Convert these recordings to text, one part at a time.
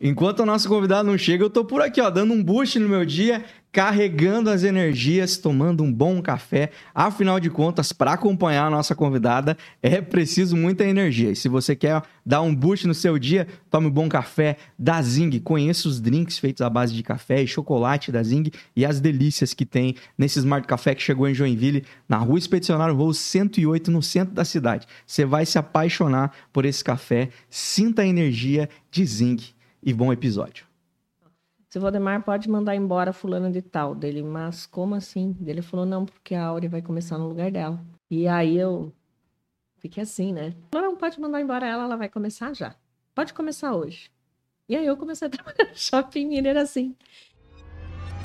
Enquanto o nosso convidado não chega, eu tô por aqui, ó, dando um boost no meu dia, carregando as energias, tomando um bom café. Afinal de contas, para acompanhar a nossa convidada, é preciso muita energia. E se você quer dar um boost no seu dia, tome um bom café da Zing. Conheça os drinks feitos à base de café e chocolate da Zing e as delícias que tem nesse Smart Café que chegou em Joinville, na Rua Expedicionário Voo 108, no centro da cidade. Você vai se apaixonar por esse café. Sinta a energia de Zing e bom episódio. Se Valdemar pode mandar embora fulano de tal dele, mas como assim? Ele falou, não, porque a Áurea vai começar no lugar dela. E aí eu fiquei assim, né? Não, pode mandar embora ela, ela vai começar já. Pode começar hoje. E aí eu comecei a trabalhar no Shopping Miller assim.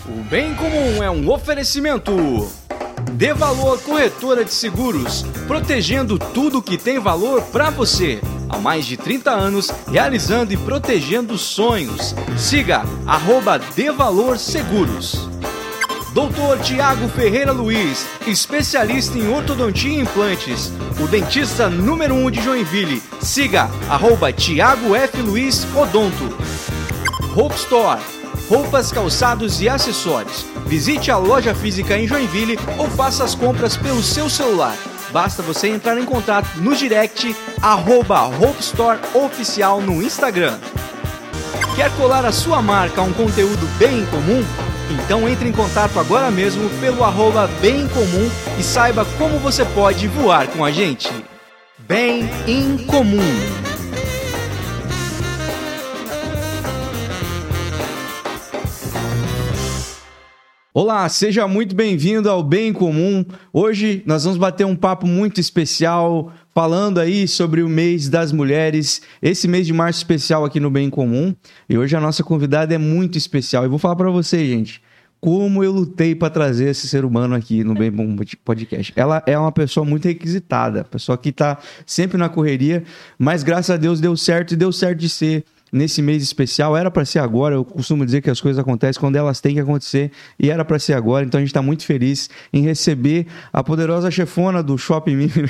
O bem comum é um oferecimento. Dê Valor Corretora de Seguros, protegendo tudo que tem valor para você. Há mais de 30 anos, realizando e protegendo sonhos. Siga arroba Seguros. Doutor Tiago Ferreira Luiz, especialista em ortodontia e implantes. O dentista número 1 um de Joinville. Siga arroba Tiago F. Luiz Odonto. Hope Store roupas, calçados e acessórios. Visite a loja física em Joinville ou faça as compras pelo seu celular. Basta você entrar em contato no direct arroba Hope Store Oficial no Instagram. Quer colar a sua marca a um conteúdo bem comum? Então entre em contato agora mesmo pelo arroba bem comum e saiba como você pode voar com a gente. Bem em comum. Olá, seja muito bem-vindo ao Bem Comum. Hoje nós vamos bater um papo muito especial, falando aí sobre o mês das mulheres, esse mês de março especial aqui no Bem Comum. E hoje a nossa convidada é muito especial. E vou falar para você, gente, como eu lutei para trazer esse ser humano aqui no Bem Bom Podcast. Ela é uma pessoa muito requisitada, pessoa que está sempre na correria, mas graças a Deus deu certo e deu certo de ser nesse mês especial. Era para ser agora. Eu costumo dizer que as coisas acontecem quando elas têm que acontecer e era para ser agora. Então a gente está muito feliz em receber a poderosa chefona do Shopping Miller.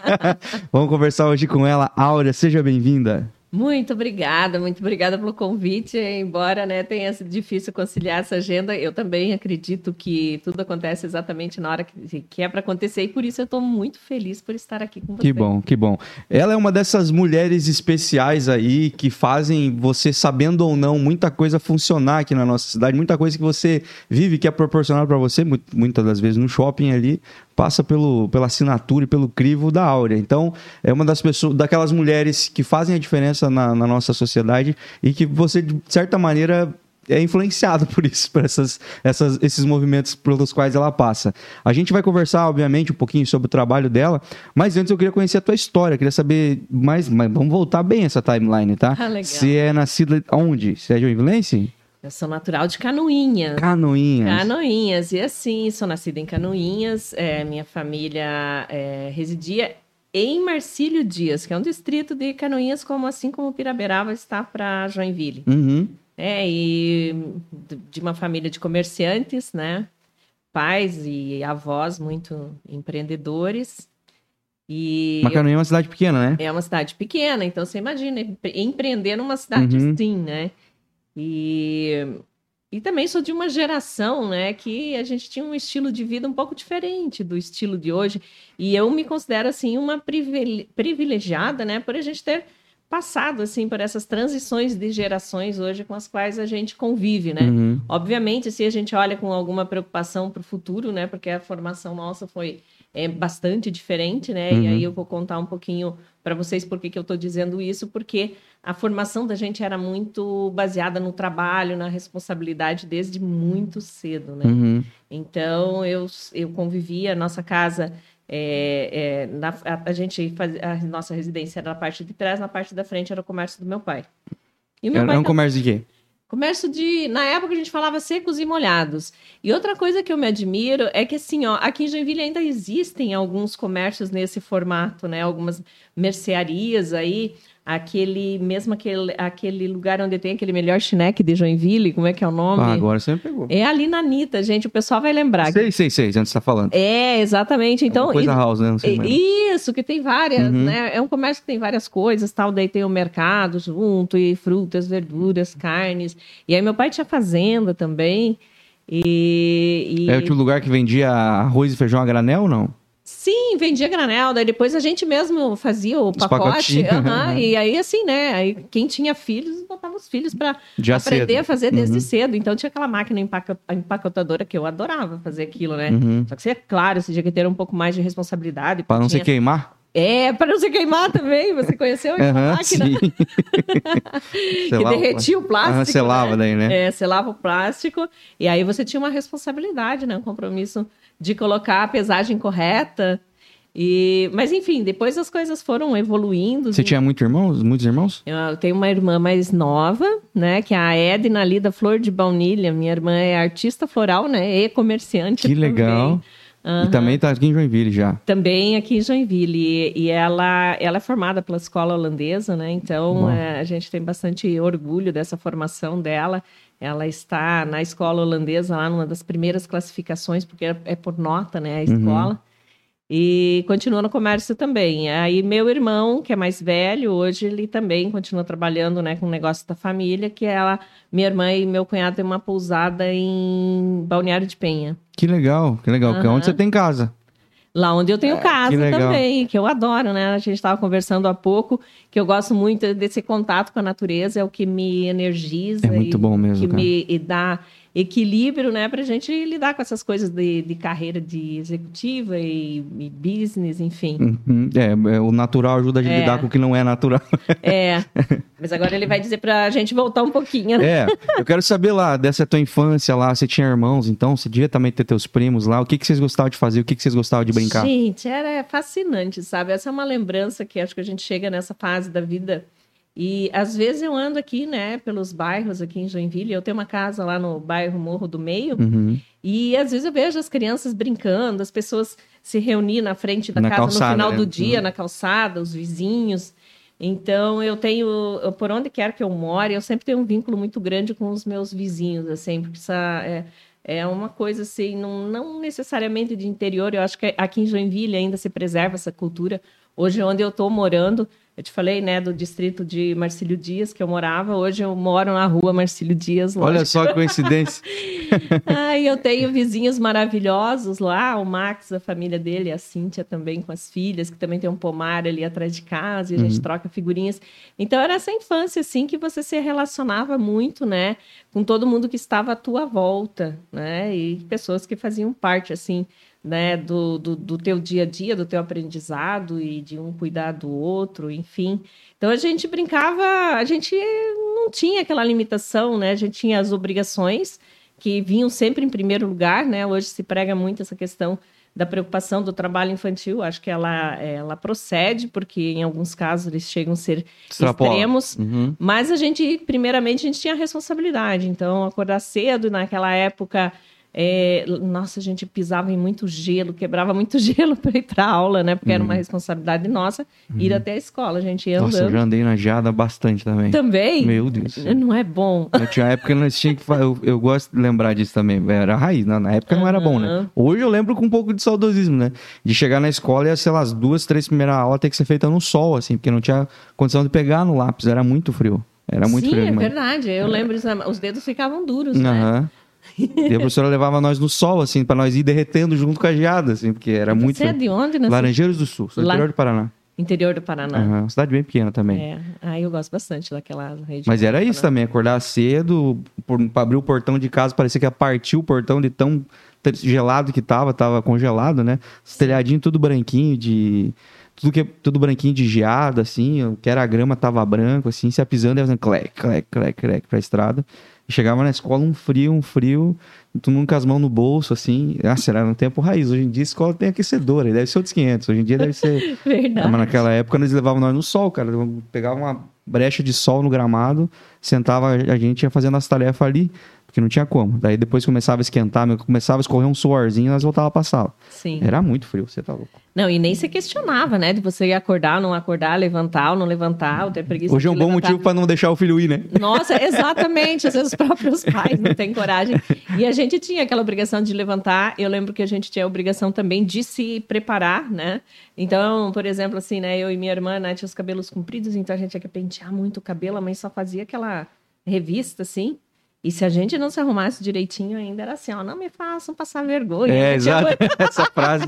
Vamos conversar hoje com ela. Áurea, seja bem-vinda. Muito obrigada, muito obrigada pelo convite. Embora né, tenha sido difícil conciliar essa agenda, eu também acredito que tudo acontece exatamente na hora que, que é para acontecer e por isso eu estou muito feliz por estar aqui com você. Que bom, que bom. Ela é uma dessas mulheres especiais aí que fazem você, sabendo ou não, muita coisa funcionar aqui na nossa cidade, muita coisa que você vive que é proporcional para você, muitas das vezes no shopping ali, passa pelo, pela assinatura e pelo crivo da Áurea. Então, é uma das pessoas, daquelas mulheres que fazem a diferença na, na nossa sociedade e que você, de certa maneira, é influenciado por isso, por essas, essas, esses movimentos pelos quais ela passa. A gente vai conversar, obviamente, um pouquinho sobre o trabalho dela, mas antes eu queria conhecer a tua história, queria saber mais, mas vamos voltar bem essa timeline, tá? Ah, legal. Você é nascida onde? Você é joinvilense? Eu sou natural de Canoinhas. Canoinhas. Canoinhas. E assim, sou nascida em Canoinhas. É, minha família é, residia em Marcílio Dias, que é um distrito de Canoinhas, como assim como Piraberaba está para Joinville. Uhum. É, e de uma família de comerciantes, né? Pais e avós muito empreendedores. E Canoinha é uma cidade pequena, né? É uma cidade pequena, então você imagina empreender numa cidade uhum. assim, né? E, e também sou de uma geração, né, que a gente tinha um estilo de vida um pouco diferente do estilo de hoje. E eu me considero, assim, uma privilegiada, né, por a gente ter passado, assim, por essas transições de gerações hoje com as quais a gente convive, né? Uhum. Obviamente, se a gente olha com alguma preocupação para o futuro, né, porque a formação nossa foi é bastante diferente, né? Uhum. E aí eu vou contar um pouquinho para vocês por que eu estou dizendo isso, porque a formação da gente era muito baseada no trabalho, na responsabilidade desde muito cedo, né? Uhum. Então eu, eu convivia, nossa casa é, é, na, a, a, gente fazia, a nossa residência era na parte de trás, na parte da frente era o comércio do meu pai. E meu era pai um comércio de quê? Comércio de. Na época a gente falava secos e molhados. E outra coisa que eu me admiro é que, assim, ó, aqui em Joinville ainda existem alguns comércios nesse formato, né? Algumas mercearias aí. Aquele mesmo aquele, aquele lugar onde tem aquele melhor chineque de Joinville, como é que é o nome? Ah, agora você me pegou. É ali na Anitta, gente, o pessoal vai lembrar. Sei, sei, sei, antes você tá falando. É, exatamente. Então, é coisa house, né? Não sei mais. isso, que tem várias, uhum. né? É um comércio que tem várias coisas, tal, daí tem o mercado junto, e frutas, verduras, carnes. E aí meu pai tinha fazenda também. E, e... É o tipo lugar que vendia arroz e feijão a granel ou não? Sim, vendia granel, daí depois a gente mesmo fazia o pacote. Uhum, e aí, assim, né? Aí quem tinha filhos, botava os filhos para aprender cedo. a fazer desde uhum. cedo. Então tinha aquela máquina empacotadora que eu adorava fazer aquilo, né? Uhum. Só que, é claro, você tinha que ter um pouco mais de responsabilidade. Para não tinha... se queimar? É, para não se queimar também. Você conheceu essa uhum, máquina? que derretia o plástico. Uhum, selava né? daí, né? É, selava o plástico. E aí você tinha uma responsabilidade, né? Um compromisso de colocar a pesagem correta. E, mas enfim, depois as coisas foram evoluindo. Você tinha muitos irmãos? Muitos irmãos? Eu tenho uma irmã mais nova, né? Que é a Edna ali da Flor de Baunilha. Minha irmã é artista floral, né? E comerciante. Que também. legal. Uhum. E também está aqui em Joinville já. Também aqui em Joinville. E, e ela, ela é formada pela escola holandesa, né? Então é, a gente tem bastante orgulho dessa formação dela. Ela está na escola holandesa, lá numa das primeiras classificações, porque é, é por nota, né, a uhum. escola. Uhum. E continua no comércio também. Aí meu irmão, que é mais velho, hoje ele também continua trabalhando, né, com o negócio da família, que ela, minha irmã e meu cunhado têm uma pousada em Balneário de Penha. Que legal, que legal. Uhum. Onde você tem casa? Lá onde eu tenho é, casa que também, que eu adoro, né? A gente estava conversando há pouco, que eu gosto muito desse contato com a natureza, é o que me energiza. É muito bom mesmo. Que cara. me dá equilíbrio, né, para a gente lidar com essas coisas de, de carreira de executiva e, e business, enfim. Uhum. É, é, o natural ajuda a gente é. lidar com o que não é natural. É, mas agora ele vai dizer para a gente voltar um pouquinho, né? É, eu quero saber lá, dessa tua infância lá, você tinha irmãos, então, você devia também ter teus primos lá, o que, que vocês gostavam de fazer, o que, que vocês gostavam de brincar? Gente, era fascinante, sabe? Essa é uma lembrança que acho que a gente chega nessa fase da vida e às vezes eu ando aqui, né, pelos bairros aqui em Joinville. Eu tenho uma casa lá no bairro Morro do Meio. Uhum. E às vezes eu vejo as crianças brincando, as pessoas se reunir na frente da na casa calçada, no final do dia, uhum. na calçada, os vizinhos. Então eu tenho, eu, por onde quer que eu more, eu sempre tenho um vínculo muito grande com os meus vizinhos, assim, porque essa, é, é uma coisa assim, não, não necessariamente de interior. Eu acho que aqui em Joinville ainda se preserva essa cultura. Hoje, onde eu estou morando, eu te falei, né, do distrito de Marcílio Dias, que eu morava. Hoje eu moro na rua Marcílio Dias. Lógico. Olha só que coincidência. Ai, eu tenho vizinhos maravilhosos lá. O Max, a família dele, a Cíntia também com as filhas, que também tem um pomar ali atrás de casa e a gente uhum. troca figurinhas. Então era essa infância, assim, que você se relacionava muito, né, com todo mundo que estava à tua volta, né, e pessoas que faziam parte, assim, né, do, do, do, teu dia a dia, do teu aprendizado e de um cuidar do outro, enfim. Então a gente brincava, a gente não tinha aquela limitação, né? A gente tinha as obrigações que vinham sempre em primeiro lugar, né? Hoje se prega muito essa questão da preocupação do trabalho infantil, acho que ela, ela procede, porque em alguns casos eles chegam a ser Extrapola. extremos, uhum. mas a gente, primeiramente, a gente tinha responsabilidade, então acordar cedo naquela época é, nossa, a gente pisava em muito gelo, quebrava muito gelo para ir para aula, né? Porque uhum. era uma uhum. responsabilidade nossa ir uhum. até a escola. A gente ia nossa, andando. eu já andei na geada bastante também. Também? Meu Deus. Não é bom. Eu tinha época que nós tinha que eu, eu gosto de lembrar disso também. Era raiz, na, na época uhum. não era bom, né? Hoje eu lembro com um pouco de saudosismo, né? De chegar na escola e, sei lá, as duas, três primeiras aulas ter que ser feita no sol, assim, porque não tinha condição de pegar no lápis, era muito frio. Era muito Sim, frio. Sim, é verdade. Eu lembro, os dedos ficavam duros, né? E a professora levava nós no sol, assim, para nós ir derretendo junto com a geada, assim, porque era muito. Você é de onde, né? Laranjeiros do Sul, La... interior do Paraná. Interior do Paraná. Uhum, cidade bem pequena também. É, aí eu gosto bastante daquela região. Mas era isso também, acordar cedo, para abrir o portão de casa, parecia que ia partir o portão de tão gelado que tava, tava congelado, né? Os telhadinhos tudo branquinho de tudo que tudo branquinho de geada assim, o que era a grama tava branco assim, se pisando, ia fazendo clec, clec, clec, clec pra estrada. E chegava na escola um frio, um frio, todo mundo com as mãos no bolso, assim. Ah, será no tempo raiz. Hoje em dia a escola tem aquecedora, deve ser outros 500. Hoje em dia deve ser. Verdade. Mas naquela época eles levavam nós no sol, cara. Pegava uma brecha de sol no gramado, sentava a gente ia fazendo as tarefas ali. Porque não tinha como. Daí depois começava a esquentar, começava a escorrer um suorzinho, nós voltava pra sala. Sim. Era muito frio, você tá louco. Não, e nem se questionava, né? De você acordar, não acordar, levantar ou não levantar, ou ter preguiça Hoje é um bom levantar. motivo para não deixar o filho ir, né? Nossa, exatamente. Às vezes os próprios pais não têm coragem. E a gente tinha aquela obrigação de levantar. Eu lembro que a gente tinha a obrigação também de se preparar, né? Então, por exemplo, assim, né? Eu e minha irmã, né, tinha os cabelos compridos, então a gente tinha que pentear muito o cabelo. A mãe só fazia aquela revista, assim. E se a gente não se arrumasse direitinho, ainda era assim, ó, não me façam passar vergonha. É, Tinha exato. Essa frase.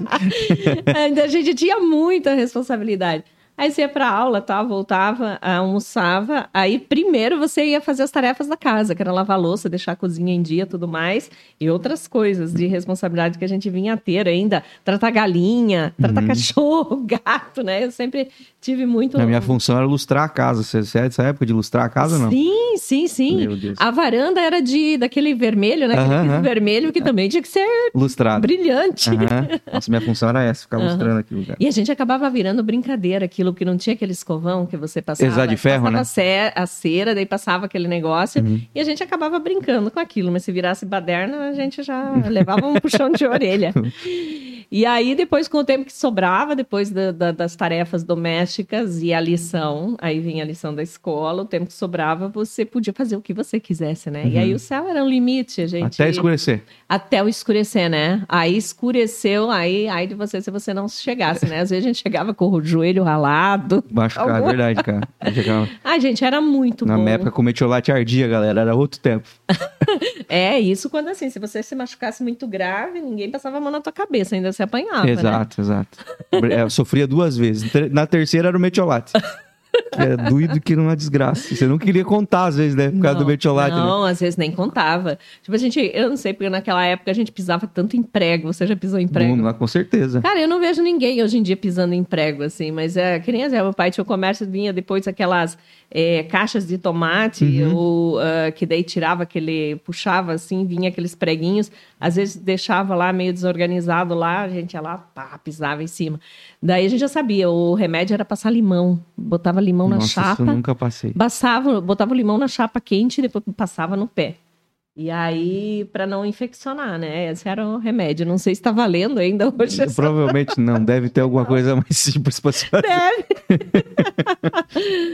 Ainda a gente tinha muita responsabilidade. Aí você ia pra aula, tá? voltava, almoçava. Aí primeiro você ia fazer as tarefas da casa, que era lavar louça, deixar a cozinha em dia tudo mais. E outras coisas de responsabilidade que a gente vinha a ter ainda. Tratar galinha, tratar Uhum. cachorro, gato, né? Eu sempre tive muito. A minha função era lustrar a casa. Você é dessa época de lustrar a casa não? Sim, sim, sim. A varanda era de daquele vermelho, né? Aquele piso aham. vermelho que também tinha que ser Lustrado. brilhante. Aham. Nossa, minha função era essa, ficar Aham. lustrando aquilo. Cara. E a gente acabava virando brincadeira aquilo que não tinha aquele escovão que você passava. Exato, de ferro, passava né? a ce- a cera, daí passava aquele negócio Uhum. e a gente acabava brincando com aquilo. Mas se virasse baderna, a gente já levava um puxão de orelha. E aí, depois, com o tempo que sobrava, depois da- da- das tarefas domésticas e a lição, aí vinha a lição da escola, o tempo que sobrava, você podia fazer o que você quisesse, né? E aí o céu era um limite, a gente. Uhum. Até escurecer. Até o escurecer, né? Aí escureceu, aí, aí de você se você não chegasse, né? Às vezes a gente chegava com o joelho ralado. Machucar, é Alguma- verdade, cara. Chegava- Ai, gente, era muito Na bom. minha época, comer chocolate ardia, galera. Era outro tempo. É, isso quando assim, se você se machucasse muito grave, ninguém passava a mão na tua cabeça, ainda se apanhava, né? exato, exato. É, Eu sofria duas vezes. Na terceira era o metiolate. Que é doído que não é desgraça. Você não queria contar, às vezes, né? Por causa do metiolate. né? Não, às vezes nem contava. Tipo, a gente, eu não sei, porque naquela época a gente pisava tanto em prego. Você já pisou em prego? Lá, com certeza. Cara, eu não vejo ninguém hoje em dia pisando em prego, assim, mas é que nem meu pai tinha o comércio, vinha depois aquelas é, caixas de tomate, Uhum. ou, ah, que daí tirava aquele, puxava assim, vinha aqueles preguinhos, às vezes deixava lá meio desorganizado lá, a gente ia lá, pá, pisava em cima. Daí a gente já sabia, o remédio era passar limão, botava limão na Nossa, isso eu chapa, nunca passei. passava, botava o limão na chapa quente e depois passava no pé. E aí, para não infeccionar, né? Esse era o remédio. Não sei se tá valendo ainda hoje. Provavelmente não. Deve ter alguma coisa mais simples pra se fazer. Deve.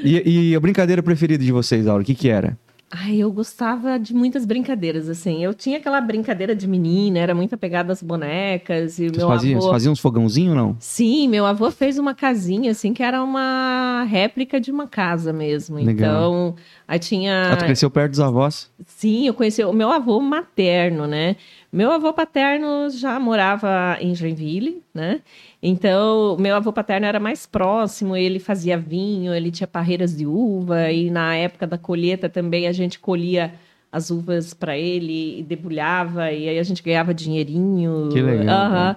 E, e a brincadeira preferida de vocês, Aura, o que que era? Ai, eu gostava de muitas brincadeiras, assim. Eu tinha aquela brincadeira de menina, era muito apegada às bonecas. E Vocês meu faziam, avô... vocês faziam uns fogãozinhos, não? Sim, meu avô fez uma casinha, assim, que era uma réplica de uma casa mesmo. Legal. Então, aí tinha... Ah, tu cresceu perto dos avós? Sim, eu conheci o meu avô materno, né? Meu avô paterno já morava em Joinville, né? Então, meu avô paterno era mais próximo, ele fazia vinho, ele tinha parreiras de uva, e na época da colheita também a gente colhia as uvas para ele e debulhava, e aí a gente ganhava dinheirinho. Que legal, Aham. né?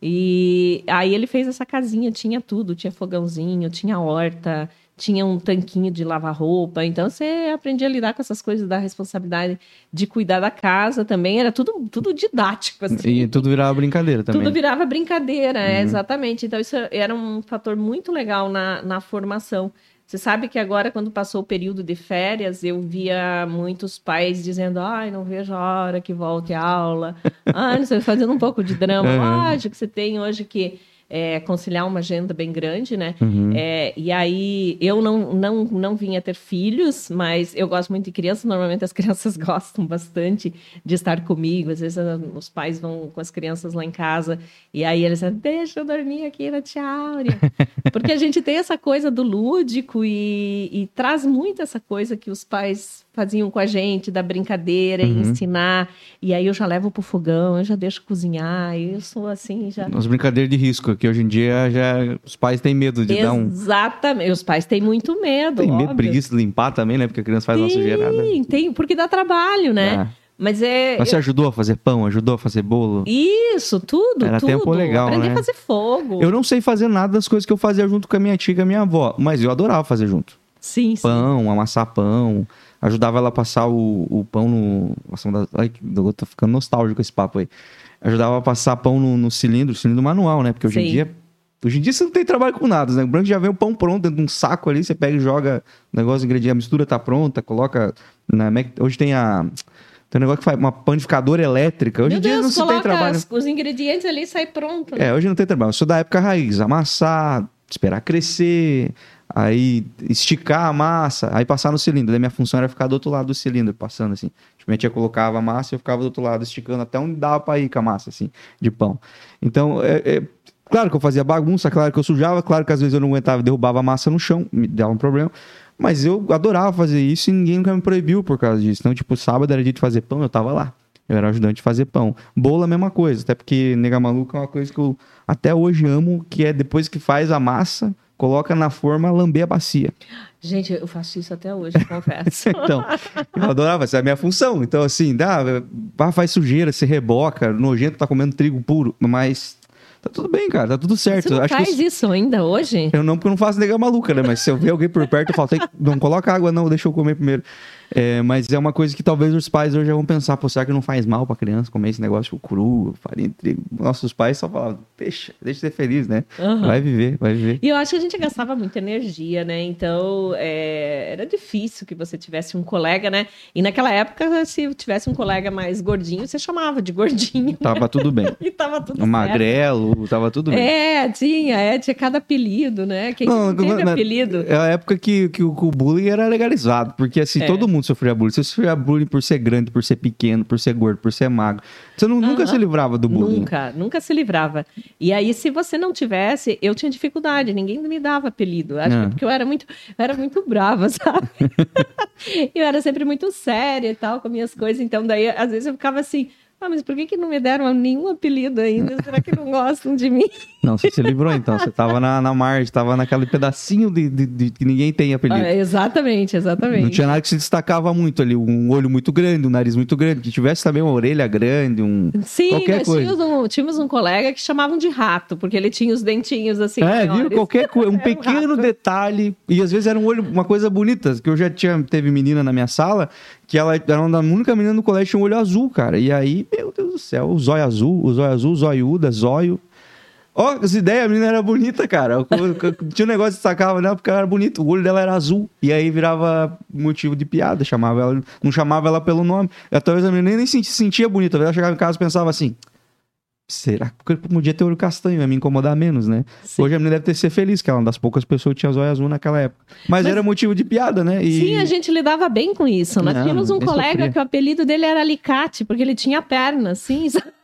E aí ele fez essa casinha, tinha tudo, tinha fogãozinho, tinha horta, tinha um tanquinho de lavar roupa. Então você aprendia a lidar com essas coisas da responsabilidade de cuidar da casa também. Era tudo, tudo didático, assim. E tudo virava brincadeira também. Tudo virava brincadeira, é, Uhum. exatamente. Então, isso era um fator muito legal na, na formação. Você sabe que agora, quando passou o período de férias, eu via muitos pais dizendo: ai, não vejo a hora que volte a aula. Ai, não sei, fazendo um pouco de drama. Lógico que você tem hoje que é, conciliar uma agenda bem grande, né? Uhum. É, e aí, eu não, não, não vinha ter filhos, mas eu gosto muito de crianças. Normalmente as crianças gostam bastante de estar comigo. Às vezes ah, os pais vão com as crianças lá em casa e aí eles dizem, deixa eu dormir aqui na tia Áurea. Porque a gente tem essa coisa do lúdico e, e traz muito essa coisa que os pais faziam com a gente, da brincadeira e Uhum. ensinar. E aí eu já levo pro fogão, eu já deixo cozinhar. E eu sou assim, já... As brincadeiras de risco, que hoje em dia já os pais têm medo de dar um. Exatamente. Os pais têm muito medo. Tem medo, preguiça de limpar também, né? Porque a criança faz uma sujeirada. Sim, tem, porque dá trabalho, né? Ah. Mas é. Mas você ajudou a fazer pão, ajudou a fazer bolo? Isso, tudo, Era tudo. tempo legal, Aprender né? a fazer fogo. Eu não sei fazer nada das coisas que eu fazia junto com a minha tia e a minha avó, mas eu adorava fazer junto. Sim, sim. Pão, amassar pão, ajudava ela a passar o, o pão no. Nossa, Ai, eu tô ficando nostálgico esse papo aí. Ajudava a passar pão no, no cilindro, cilindro manual, né? Porque hoje em Sim. dia. Hoje em dia você não tem trabalho com nada, né? O branco já vem o pão pronto dentro de um saco ali, você pega e joga o negócio, ingrediente, a mistura tá pronta, coloca na Hoje tem a. Tem um negócio que faz uma panificadora elétrica. Hoje Meu em dia Deus, não se tem trabalho. as- os ingredientes ali sai pronto. né? É, hoje não tem trabalho. Eu sou da época raiz. Amassar, esperar crescer, aí esticar a massa, aí passar no cilindro. Daí minha função era ficar do outro lado do cilindro, passando assim. Tipo, minha tia colocava a massa e eu ficava do outro lado, esticando até onde dava pra ir com a massa, assim, de pão. Então, é, é- claro que eu fazia bagunça, claro que eu sujava, claro que às vezes eu não aguentava, derrubava a massa no chão, me dava um problema. Mas eu adorava fazer isso e ninguém nunca me proibiu por causa disso. Então, tipo, sábado era dia de fazer pão, eu tava lá. Eu era ajudante de fazer pão. Bolo a mesma coisa, até porque nega maluca é uma coisa que eu até hoje amo, que é depois que faz a massa, coloca na forma, lamber a bacia. Gente, eu faço isso até hoje, confesso. Então, eu adorava, essa é a minha função. Então, assim, dá, faz sujeira, se reboca, nojento tá comendo trigo puro, mas tá tudo bem, cara, tá tudo certo. Você não Acho faz que eu, isso ainda hoje? eu não, porque eu não faço nega maluca, né? Mas se eu ver alguém por perto, eu falo, "Tem- não coloca água, não, deixa eu comer primeiro. É, mas é uma coisa que talvez os pais hoje vão pensar, pô, será que não faz mal pra criança comer esse negócio cru, farinha trigo? Nossos pais só falavam, deixa, deixa de ser feliz, né? Aham. Vai viver, vai viver. E eu acho que a gente gastava muita energia, né? Então, é, era difícil que você tivesse um colega, né? E naquela época, se tivesse um colega mais gordinho, você chamava de gordinho. Tava tudo bem. E tava tudo certo. magrelo, tava tudo bem. É, tinha, é, tinha cada apelido, né? Quem não, teve na- apelido? É a época que, que, o, que o bullying era legalizado, porque assim, É. todo mundo sofria bullying. Você sofria bullying por ser grande, por ser pequeno, por ser gordo, por ser magro. Você não- nunca Aham. se livrava do bullying. Nunca, nunca se livrava. E aí, se você não tivesse, eu tinha dificuldade, ninguém me dava apelido. Acho que Ah. é porque eu era muito, eu era muito brava, sabe? eu era sempre muito séria e tal com minhas coisas. Então, daí, às vezes, eu ficava assim. Ah, mas por que, que não me deram nenhum apelido ainda? Será que não gostam de mim? Não, você se livrou então. Você tava na, na margem, tava naquele pedacinho de, de- de que ninguém tem apelido. Ah, exatamente, exatamente. Não tinha nada que se destacava muito ali. Um olho muito grande, um nariz muito grande. Que tivesse também uma orelha grande, um. Sim, qualquer nós coisa. tínhamos um, tínhamos um colega que chamavam de rato, porque ele tinha os dentinhos assim. é, viu? maiores. Qualquer coisa. Um um pequeno rato. detalhe. E às vezes era um olho, uma coisa bonita. Que eu já tinha, teve menina na minha sala que ela era uma única menina no colégio que tinha um olho azul, cara. E aí, meu Deus do céu, o zóio azul, o zóio azul, zoiuda, zóio. Ó, as ideias, a menina era bonita, cara. Tinha um negócio que destacava nela porque ela era bonita. O olho dela era azul. E aí virava motivo de piada. Chamava ela, não chamava ela pelo nome. E talvez a menina nem se sentia bonita. Ela chegava em casa e pensava assim: será que eu podia ter olho castanho? Ia me incomodar menos, né? Sim. Hoje a menina deve ter ser feliz, que ela é uma das poucas pessoas que tinha zóio azul naquela época. Mas, Mas- era motivo de piada, né? E... Sim, a gente lidava bem com isso. Nós Não, tínhamos um colega sofria. que o apelido dele era Alicate, porque ele tinha perna, assim. sabe?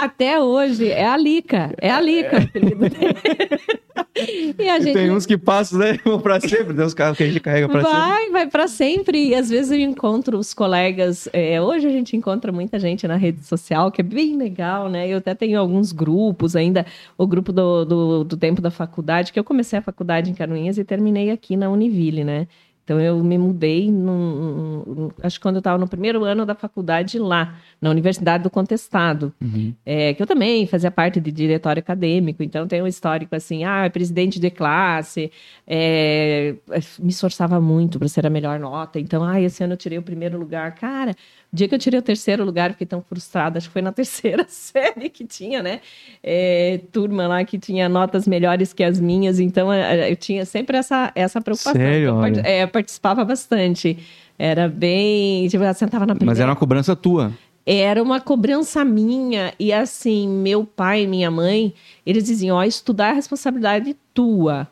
Até hoje, é Alica. É Alica o apelido dele. e a E gente tem uns que passam, né? Vão pra sempre. Tem uns carros que a gente carrega pra sempre. vai, vai para sempre. E às vezes eu encontro os colegas. é, hoje a gente encontra muita gente na rede social, que é bem legal, né? Eu até tenho alguns grupos ainda. O grupo do, do, do tempo da faculdade, que eu comecei a faculdade em Canoinhas e terminei aqui na Univille, né? Então eu me mudei, num- num- acho que quando eu estava no primeiro ano da faculdade lá, na Universidade do Contestado Uhum. é, que eu também fazia parte de diretório acadêmico, então tem um histórico assim, ah, presidente de classe, é, me esforçava muito para ser a melhor nota, então, ah, esse ano eu tirei o primeiro lugar, cara, o dia que eu tirei o terceiro lugar, fiquei tão frustrada, acho que foi na terceira série que tinha, né, é, turma lá que tinha notas melhores que as minhas, então é, eu tinha sempre essa, essa preocupação, Sério? Olha. é, participava bastante, era bem, tipo, eu sentava na primeira Mas era uma cobrança tua. era uma cobrança minha. E assim, meu pai e minha mãe, eles diziam: ó, estudar é responsabilidade tua.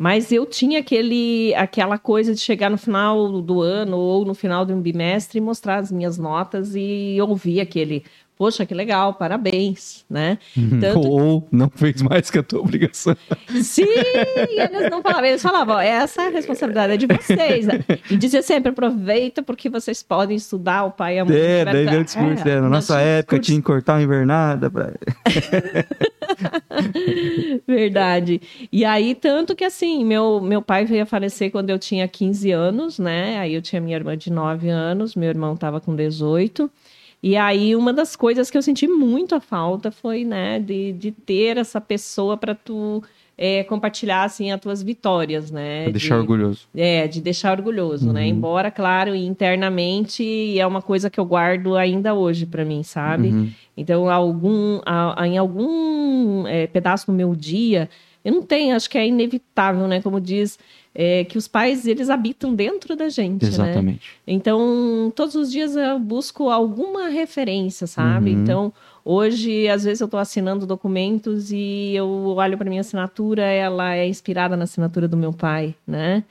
Mas eu tinha aquele, aquela coisa de chegar no final do ano ou no final de um bimestre e mostrar as minhas notas e ouvir aquele, poxa, que legal, parabéns, né? Tanto Ou não fez mais que a tua obrigação. Sim, eles não falavam, eles falavam, essa é a responsabilidade é de vocês. né? E dizia sempre, aproveita porque vocês podem estudar, o pai e a mãe. É, daí veio o discurso. é, na nós nossa época discurso. tinha que cortar uma invernada. Pra... Verdade. E aí, tanto que assim, meu, meu pai veio a falecer quando eu tinha 15 anos, né? Aí eu tinha minha irmã de 9 anos, meu irmão estava com 18. E aí, uma das coisas que eu senti muito a falta foi, né, de, de ter essa pessoa para tu é, compartilhar, assim, as tuas vitórias, né? Pra deixar de, orgulhoso. É, de deixar orgulhoso, né? Uhum. Embora, claro, internamente é uma coisa que eu guardo ainda hoje para mim, sabe? Uhum. Então, algum, a- em algum é, pedaço do meu dia, Eu não tenho, acho que é inevitável, né? Como diz, é, que os pais, eles habitam dentro da gente, né? Exatamente. Né? Então, todos os dias eu busco alguma referência, sabe? Uhum. Então, hoje, às vezes eu estou assinando documentos e eu olho para minha assinatura, ela é inspirada na assinatura do meu pai, né?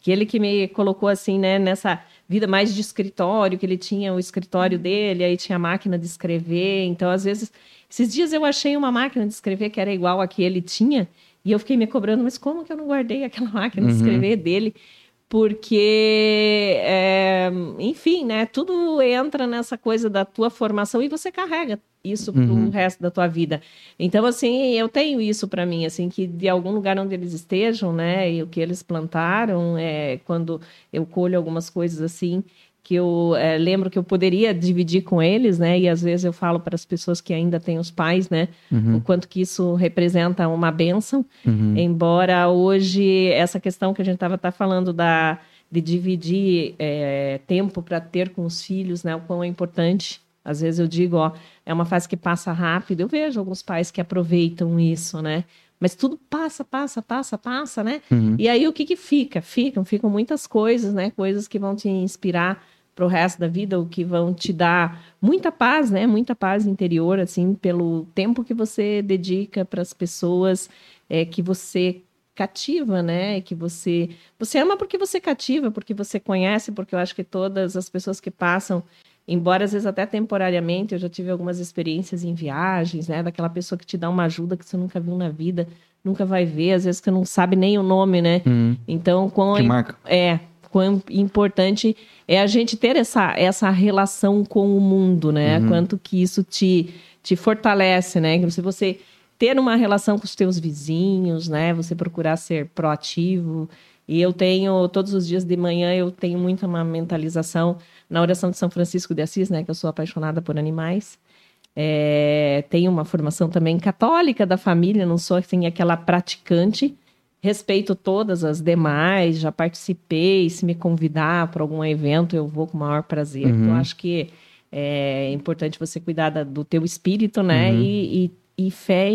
Que ele que me colocou assim, né, nessa vida mais de escritório, que ele tinha o escritório dele, aí tinha a máquina de escrever. Então, às vezes, esses dias eu achei uma máquina de escrever que era igual a que ele tinha, e eu fiquei me cobrando, mas como que eu não guardei aquela máquina de uhum. escrever dele? Porque, é, enfim, né? Tudo entra nessa coisa da tua formação e você carrega isso para o uhum. resto da tua vida. Então, assim, eu tenho isso para mim, assim, que de algum lugar onde eles estejam, né? E o que eles plantaram, é, quando eu colho algumas coisas assim, que eu é, lembro que eu poderia dividir com eles, né? E às vezes eu falo para as pessoas que ainda têm os pais, né? Uhum. O quanto que isso representa uma benção. Uhum. Embora hoje essa questão que a gente estava tá falando da de dividir é, tempo para ter com os filhos, né? O quão é importante. Às vezes eu digo, ó, é uma fase que passa rápido. Eu vejo alguns pais que aproveitam isso, né? Mas tudo passa, passa, passa, passa, né? Uhum. E aí o que que fica? Ficam, ficam muitas coisas, né? Coisas que vão te inspirar para o resto da vida, o que vão te dar muita paz, né? Muita paz interior, assim, pelo tempo que você dedica para as pessoas é, que você cativa, né? Que você você ama porque você cativa, porque você conhece, porque eu acho que todas as pessoas que passam, embora às vezes até temporariamente, eu já tive algumas experiências em viagens, né? Daquela pessoa que te dá uma ajuda que você nunca viu na vida, nunca vai ver, às vezes você não sabe nem o nome, né? Uhum. Então, com que marca. é quão importante é a gente ter essa, essa relação com o mundo, né? Uhum. Quanto que isso te, te fortalece, né? Se você ter uma relação com os teus vizinhos, né? Você procurar ser proativo. E eu tenho, todos os dias de manhã, eu tenho muito uma mentalização na oração de São Francisco de Assis, né? Que eu sou apaixonada por animais. É, tenho uma formação também católica da família, não sou assim aquela praticante, Respeito todas as demais, já participei. Se me convidar para algum evento, eu vou com o maior prazer. Uhum. Então, acho que é importante você cuidar da, do teu espírito, né? Uhum. E, e, e, fé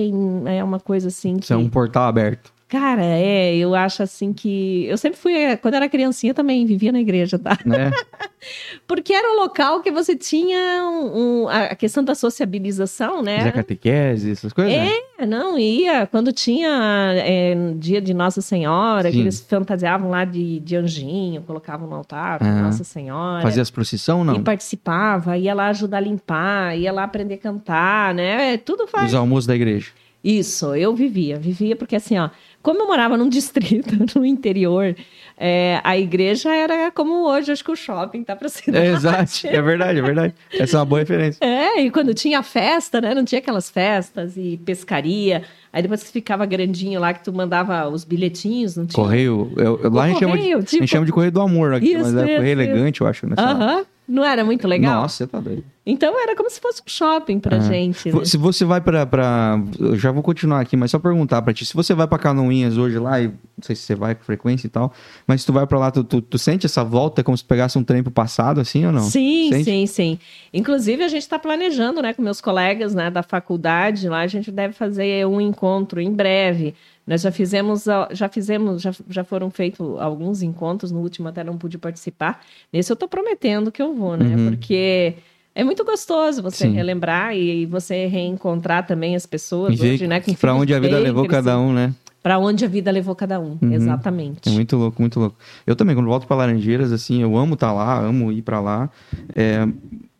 é uma coisa assim. Que... Isso é um portal aberto. Cara, é, eu acho assim que. Eu sempre fui, quando era criancinha também vivia na igreja, tá? É. Porque era um local que você tinha um, um, a questão da sociabilização, né? Fazer catequese, essas coisas? É, não, ia. Quando tinha é, dia de Nossa Senhora, Sim. que eles fantasiavam lá de, de anjinho, colocavam no altar uhum. Nossa Senhora. Fazia as procissão, não? E participava, ia lá ajudar a limpar, ia lá aprender a cantar, né? Tudo faz. Os almoços da igreja. Isso, eu vivia, vivia porque assim, ó, como eu morava num distrito no interior, é, a igreja era como hoje, acho que o shopping tá para cidade. É, exato, é verdade, é verdade. Essa é uma boa referência. É, e quando tinha festa, né? Não tinha aquelas festas e pescaria. Aí depois que ficava grandinho lá, que tu mandava os bilhetinhos, não tinha? Correio. Eu, eu, lá a gente, chama de, tipo... a gente chama de correio do amor aqui, isso, mas é correio isso. elegante, eu acho. Aham. Uh -huh. Não era muito legal? Nossa, você tá doido. Então era como se fosse um shopping pra é. gente. Né? Se você vai pra, pra. Eu já vou continuar aqui, mas só perguntar pra ti. Se você vai pra Canoinhas hoje lá, e não sei se você vai com frequência e tal, mas se tu vai pra lá, tu, tu, tu sente essa volta como se pegasse um trem pro passado, assim ou não? Sim, sente? sim, sim. Inclusive, a gente tá planejando, né, com meus colegas né, da faculdade lá, a gente deve fazer um encontro em breve. Nós já fizemos, já fizemos, já, já foram feitos alguns encontros, no último até não pude participar. Nesse eu estou prometendo que eu vou, né? Uhum. Porque é muito gostoso você Sim. relembrar e, você reencontrar também as pessoas hoje, né? Para onde a vida levou cada um, né? Para onde a vida levou cada um, uhum. exatamente. É muito louco, muito louco. Eu também, quando volto para Laranjeiras, assim, eu amo estar tá lá, amo ir para lá. É,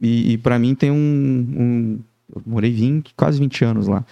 e, e para mim tem um, um, Eu morei 20, quase 20 anos lá.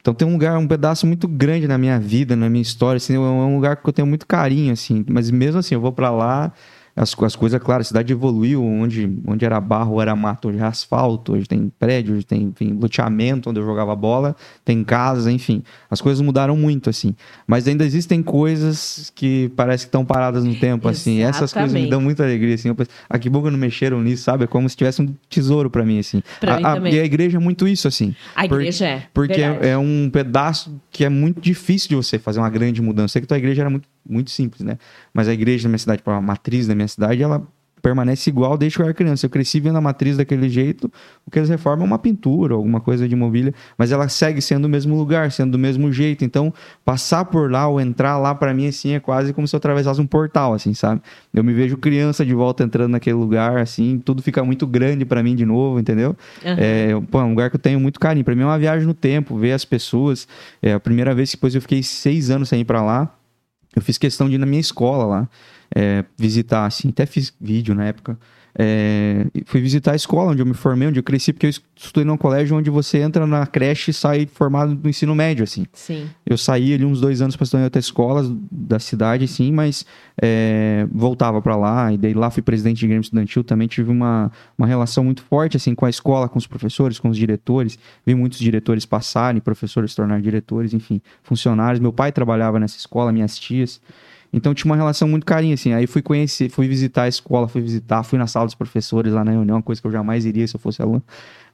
Então tem um lugar, um pedaço muito grande na minha vida, na minha história, assim, é um lugar que eu tenho muito carinho, assim. Mas mesmo assim, eu vou para lá, as, as coisas, claro, a cidade evoluiu, onde, onde era barro, era mato, hoje é asfalto, hoje tem prédio, hoje tem, enfim, loteamento onde eu jogava bola, tem casa, enfim. As coisas mudaram muito, assim. Mas ainda existem coisas que parece que estão paradas no tempo, Exatamente. assim. Essas coisas me dão muita alegria, assim. Eu penso, ah, que bom que não mexeram nisso, sabe? É como se tivesse um tesouro para mim, assim. Pra a, mim também. e a igreja é muito isso, assim. A igreja é. Porque é, é um pedaço que é muito difícil de você fazer uma grande mudança. Eu sei que tua igreja era muito, muito simples, né? Mas a igreja da minha cidade, a matriz da minha cidade, ela permanece igual desde que eu era criança. Eu cresci vendo a matriz daquele jeito, o que eles reformam é uma pintura, alguma coisa de mobília, mas ela segue sendo o mesmo lugar, sendo do mesmo jeito. Então, passar por lá ou entrar lá, para mim, assim, é quase como se eu atravessasse um portal, assim, sabe? Eu me vejo criança de volta entrando naquele lugar, assim, tudo fica muito grande para mim de novo, entendeu? Uhum. É, pô, é um lugar que eu tenho muito carinho. Para mim é uma viagem no tempo, ver as pessoas. É a primeira vez que depois eu fiquei seis anos sem ir para lá. Eu fiz questão de ir na minha escola lá, é, visitar, assim, até fiz vídeo na época. É, fui visitar a escola onde eu me formei, onde eu cresci, porque eu estudei num colégio onde você entra na creche e sai formado no ensino médio, assim. Sim. Eu saí ali uns dois anos para estudar em outras escolas da cidade, sim, mas é, voltava para lá, e daí lá fui presidente de Grêmio Estudantil, também tive uma, uma relação muito forte, assim, com a escola, com os professores, com os diretores. Vi muitos diretores passarem, professores se tornarem diretores, enfim, funcionários. Meu pai trabalhava nessa escola, minhas tias. Então tinha uma relação muito carinha, assim. Aí fui conhecer, fui visitar a escola, fui visitar, fui na sala dos professores lá na reunião, uma coisa que eu jamais iria se eu fosse aluno.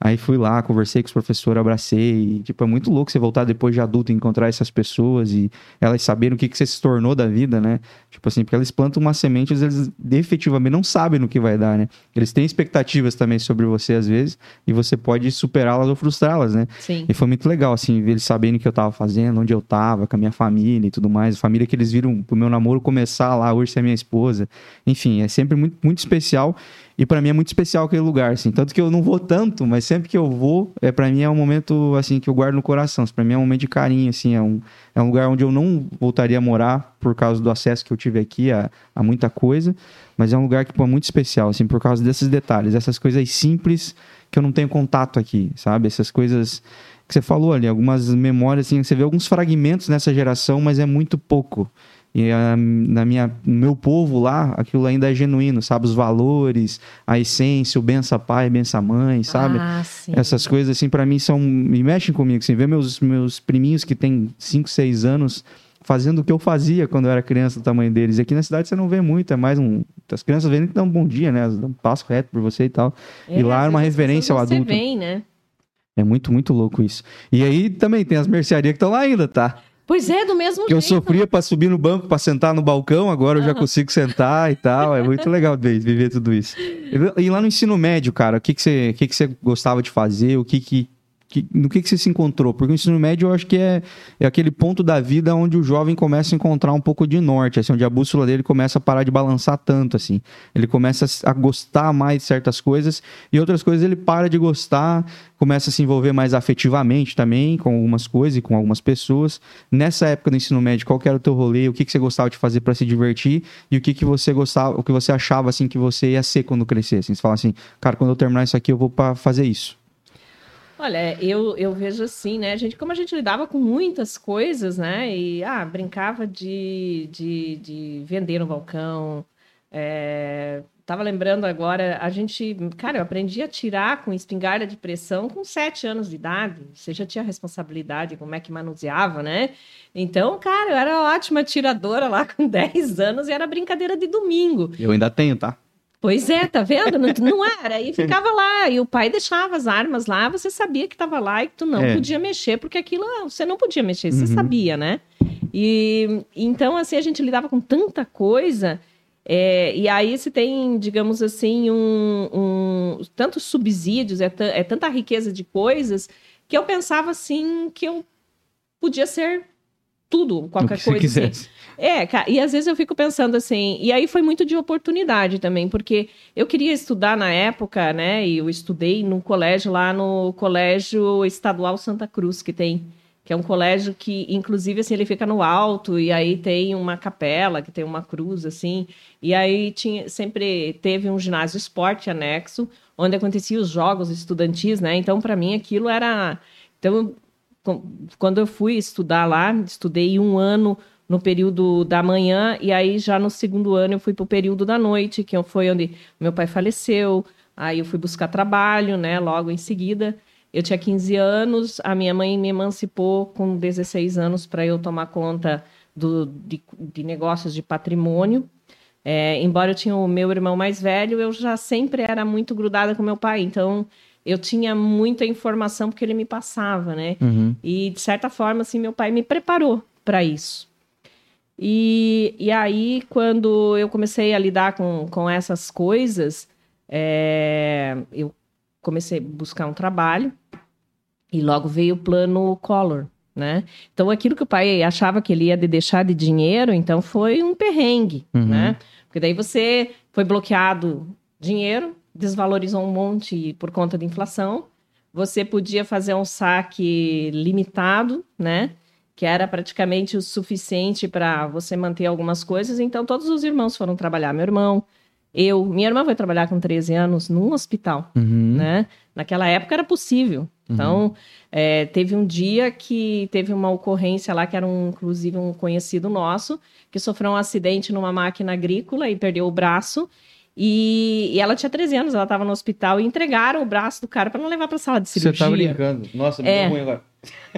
Aí fui lá, conversei com os professores, abracei. E, tipo, é muito louco você voltar depois de adulto e encontrar essas pessoas e elas saberem o que, que você se tornou da vida, né? Tipo assim, porque eles plantam uma semente, eles efetivamente não sabem no que vai dar, né? Eles têm expectativas também sobre você, às vezes, e você pode superá-las ou frustrá-las, né? Sim. E foi muito legal, assim, ver eles sabendo o que eu tava fazendo, onde eu tava, com a minha família e tudo mais. A família que eles viram pro meu namoro começar lá, hoje ser minha esposa. Enfim, é sempre muito, muito especial. E para mim é muito especial aquele lugar, assim. Tanto que eu não vou tanto, mas sempre que eu vou, é para mim é um momento, assim, que eu guardo no coração. Para mim é um momento de carinho, assim. É um, é um lugar onde eu não voltaria a morar por causa do acesso que eu tive aqui a, a muita coisa. Mas é um lugar que, pô, é muito especial, assim, por causa desses detalhes. Essas coisas simples que eu não tenho contato aqui, sabe? Essas coisas que você falou ali, algumas memórias, assim, você vê alguns fragmentos nessa geração, mas é muito pouco. E a, na minha, no meu povo lá, aquilo ainda é genuíno, sabe? Os valores, a essência, o bença pai, bença mãe, sabe? Ah, sim. Essas coisas, assim, para mim são. me mexem comigo. Assim, ver meus, meus priminhos que têm 5, 6 anos fazendo o que eu fazia quando eu era criança, do tamanho deles. E aqui na cidade você não vê muito, é mais um. As crianças vêm que dão um bom dia, né? Elas dão um passo reto por você e tal. É, e lá é uma referência ao adulto. Você vem, né? É muito, muito louco isso. E aí também tem as mercearias que estão lá ainda, tá? Pois é, do mesmo que jeito. eu sofria para subir no banco, para sentar no balcão, agora eu já consigo sentar e tal. É muito legal ver, viver tudo isso. E lá no ensino médio, cara, o que, que, você, o que, que você gostava de fazer? O que, que que, no que, que você se encontrou? Porque o ensino médio eu acho que é, é aquele ponto da vida onde o jovem começa a encontrar um pouco de norte, assim, onde a bússola dele começa a parar de balançar tanto, assim. Ele começa a gostar mais de certas coisas e outras coisas ele para de gostar, começa a se envolver mais afetivamente também com algumas coisas e com algumas pessoas. Nessa época do ensino médio, qual era o teu rolê? O que, que você gostava de fazer para se divertir e o que, que você gostava, o que você achava assim que você ia ser quando crescesse? Você fala assim, cara, quando eu terminar isso aqui eu vou para fazer isso. Olha, eu, eu vejo assim, né? A gente, como a gente lidava com muitas coisas, né? E ah, brincava de, de, de vender no balcão. É, tava lembrando agora, a gente, cara, eu aprendi a tirar com espingarda de pressão com sete anos de idade. Você já tinha responsabilidade, como é que manuseava, né? Então, cara, eu era ótima tiradora lá com 10 anos e era brincadeira de domingo. Eu ainda tenho, tá? Pois é, tá vendo? Não, não era. E ficava lá. E o pai deixava as armas lá, você sabia que estava lá e que tu não é. podia mexer, porque aquilo você não podia mexer, você uhum. sabia, né? E então, assim, a gente lidava com tanta coisa. É, e aí se tem, digamos assim, um, um tantos subsídios, é, é tanta riqueza de coisas, que eu pensava assim que eu podia ser tudo, qualquer coisa. Assim. É, e às vezes eu fico pensando assim, e aí foi muito de oportunidade também, porque eu queria estudar na época, né? E eu estudei num colégio lá no Colégio Estadual Santa Cruz, que tem, que é um colégio que, inclusive, assim, ele fica no alto, e aí tem uma capela, que tem uma cruz, assim, e aí tinha, sempre teve um ginásio esporte anexo, onde aconteciam os jogos estudantis, né? Então, para mim, aquilo era. Então, quando eu fui estudar lá, estudei um ano no período da manhã, e aí já no segundo ano eu fui para o período da noite, que foi onde meu pai faleceu, aí eu fui buscar trabalho, né, logo em seguida. Eu tinha 15 anos, a minha mãe me emancipou com 16 anos para eu tomar conta do, de, de negócios de patrimônio. É, embora eu tinha o meu irmão mais velho, eu já sempre era muito grudada com meu pai, então eu tinha muita informação porque ele me passava, né? Uhum. E de certa forma, assim, meu pai me preparou para isso. E, e aí, quando eu comecei a lidar com, com essas coisas, é, eu comecei a buscar um trabalho e logo veio o plano Collor, né? Então, aquilo que o pai achava que ele ia deixar de dinheiro, então foi um perrengue, Uhum. né? Porque daí você foi bloqueado dinheiro, desvalorizou um monte por conta da inflação. Você podia fazer um saque limitado, né? Que era praticamente o suficiente para você manter algumas coisas. Então, todos os irmãos foram trabalhar. Meu irmão, eu, minha irmã foi trabalhar com 13 anos num hospital, Uhum. né? Naquela época era possível. Então, é, teve um dia que teve uma ocorrência lá, que era um, inclusive um conhecido nosso, que sofreu um acidente numa máquina agrícola e perdeu o braço. E, e ela tinha 13 anos, ela estava no hospital e entregaram o braço do cara para não levar para sala de Você cirurgia. tá brincando. Nossa, me É. deu ruim agora.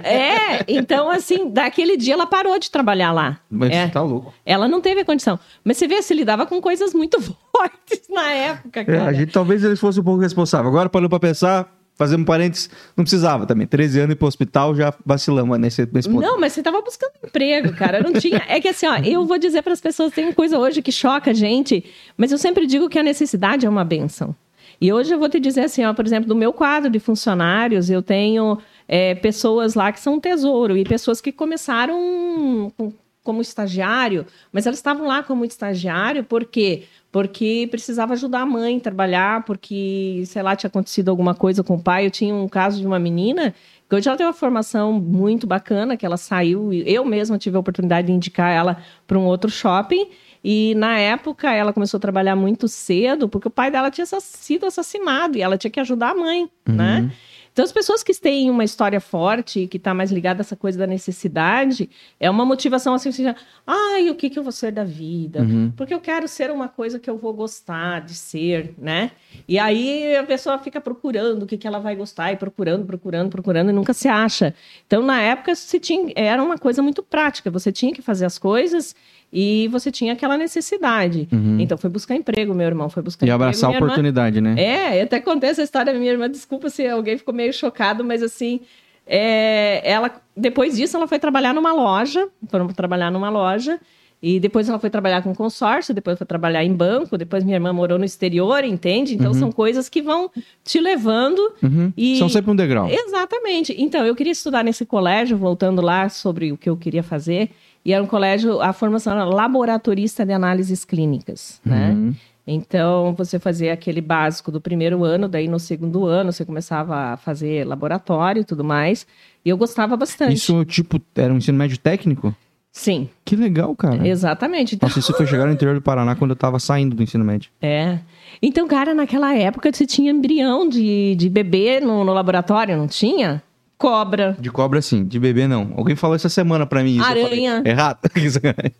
É, então assim, daquele dia ela parou de trabalhar lá. Mas É. você tá louco. Ela não teve a condição. Mas você vê, se lidava com coisas muito fortes na época, É, cara. a gente talvez eles fossem um pouco responsáveis. Agora, parando pra pensar, fazer um parênteses, não precisava também. 13 anos ir pro hospital, já vacilamos nesse, nesse ponto. Não, mas você tava buscando emprego, cara. Não tinha. É que assim, ó, eu vou dizer para as pessoas, tem coisa hoje que choca a gente, mas eu sempre digo que a necessidade é uma benção. E hoje eu vou te dizer assim, ó, por exemplo, do meu quadro de funcionários, eu tenho é, pessoas lá que são um tesouro e pessoas que começaram com- como estagiário, mas elas estavam lá como estagiário por quê? Porque precisava ajudar a mãe a trabalhar, porque, sei lá, tinha acontecido alguma coisa com o pai. Eu tinha um caso de uma menina que hoje ela tem uma formação muito bacana, que ela saiu, eu mesma tive a oportunidade de indicar ela para um outro shopping. E na época ela começou a trabalhar muito cedo, porque o pai dela tinha sido assassinado e ela tinha que ajudar a mãe, né? Então, as pessoas que têm uma história forte, que está mais ligada a essa coisa da necessidade, é uma motivação assim, assim ai, o que, que eu vou ser da vida? Uhum. Porque eu quero ser uma coisa que eu vou gostar de ser, né? E aí a pessoa fica procurando o que, que ela vai gostar, e procurando, procurando, procurando, e nunca se acha. Então, na época, se tinha, era uma coisa muito prática, você tinha que fazer as coisas e você tinha aquela necessidade. Uhum. Então, foi buscar emprego, meu irmão, foi buscar E emprego. abraçar a minha irmã- oportunidade, né? é, eu até contei essa história da minha irmã, desculpa se alguém ficou meio chocado, mas assim, é, ela, depois disso ela foi trabalhar numa loja, foram trabalhar numa loja, e depois ela foi trabalhar com consórcio, depois foi trabalhar em banco, depois minha irmã morou no exterior, entende? Então são coisas que vão te levando Uhum. e- São sempre um degrau. Exatamente. Então, eu queria estudar nesse colégio, voltando lá sobre o que eu queria fazer. E era um colégio, a formação era laboratorista de análises clínicas, né? Uhum. Então, você fazia aquele básico do primeiro ano, daí no segundo ano você começava a fazer laboratório e tudo mais. E eu gostava bastante. Isso, tipo, era um ensino médio técnico? Sim, Que legal, cara. exatamente. Então, Nossa, isso foi chegar no interior do Paraná quando eu tava saindo do ensino médio. é. Então, cara, naquela época você tinha embrião de, de bebê no, no laboratório, não tinha? Cobra. De cobra, sim. De bebê, não. Alguém falou essa semana pra mim isso. eu falei, Aranha. Errado.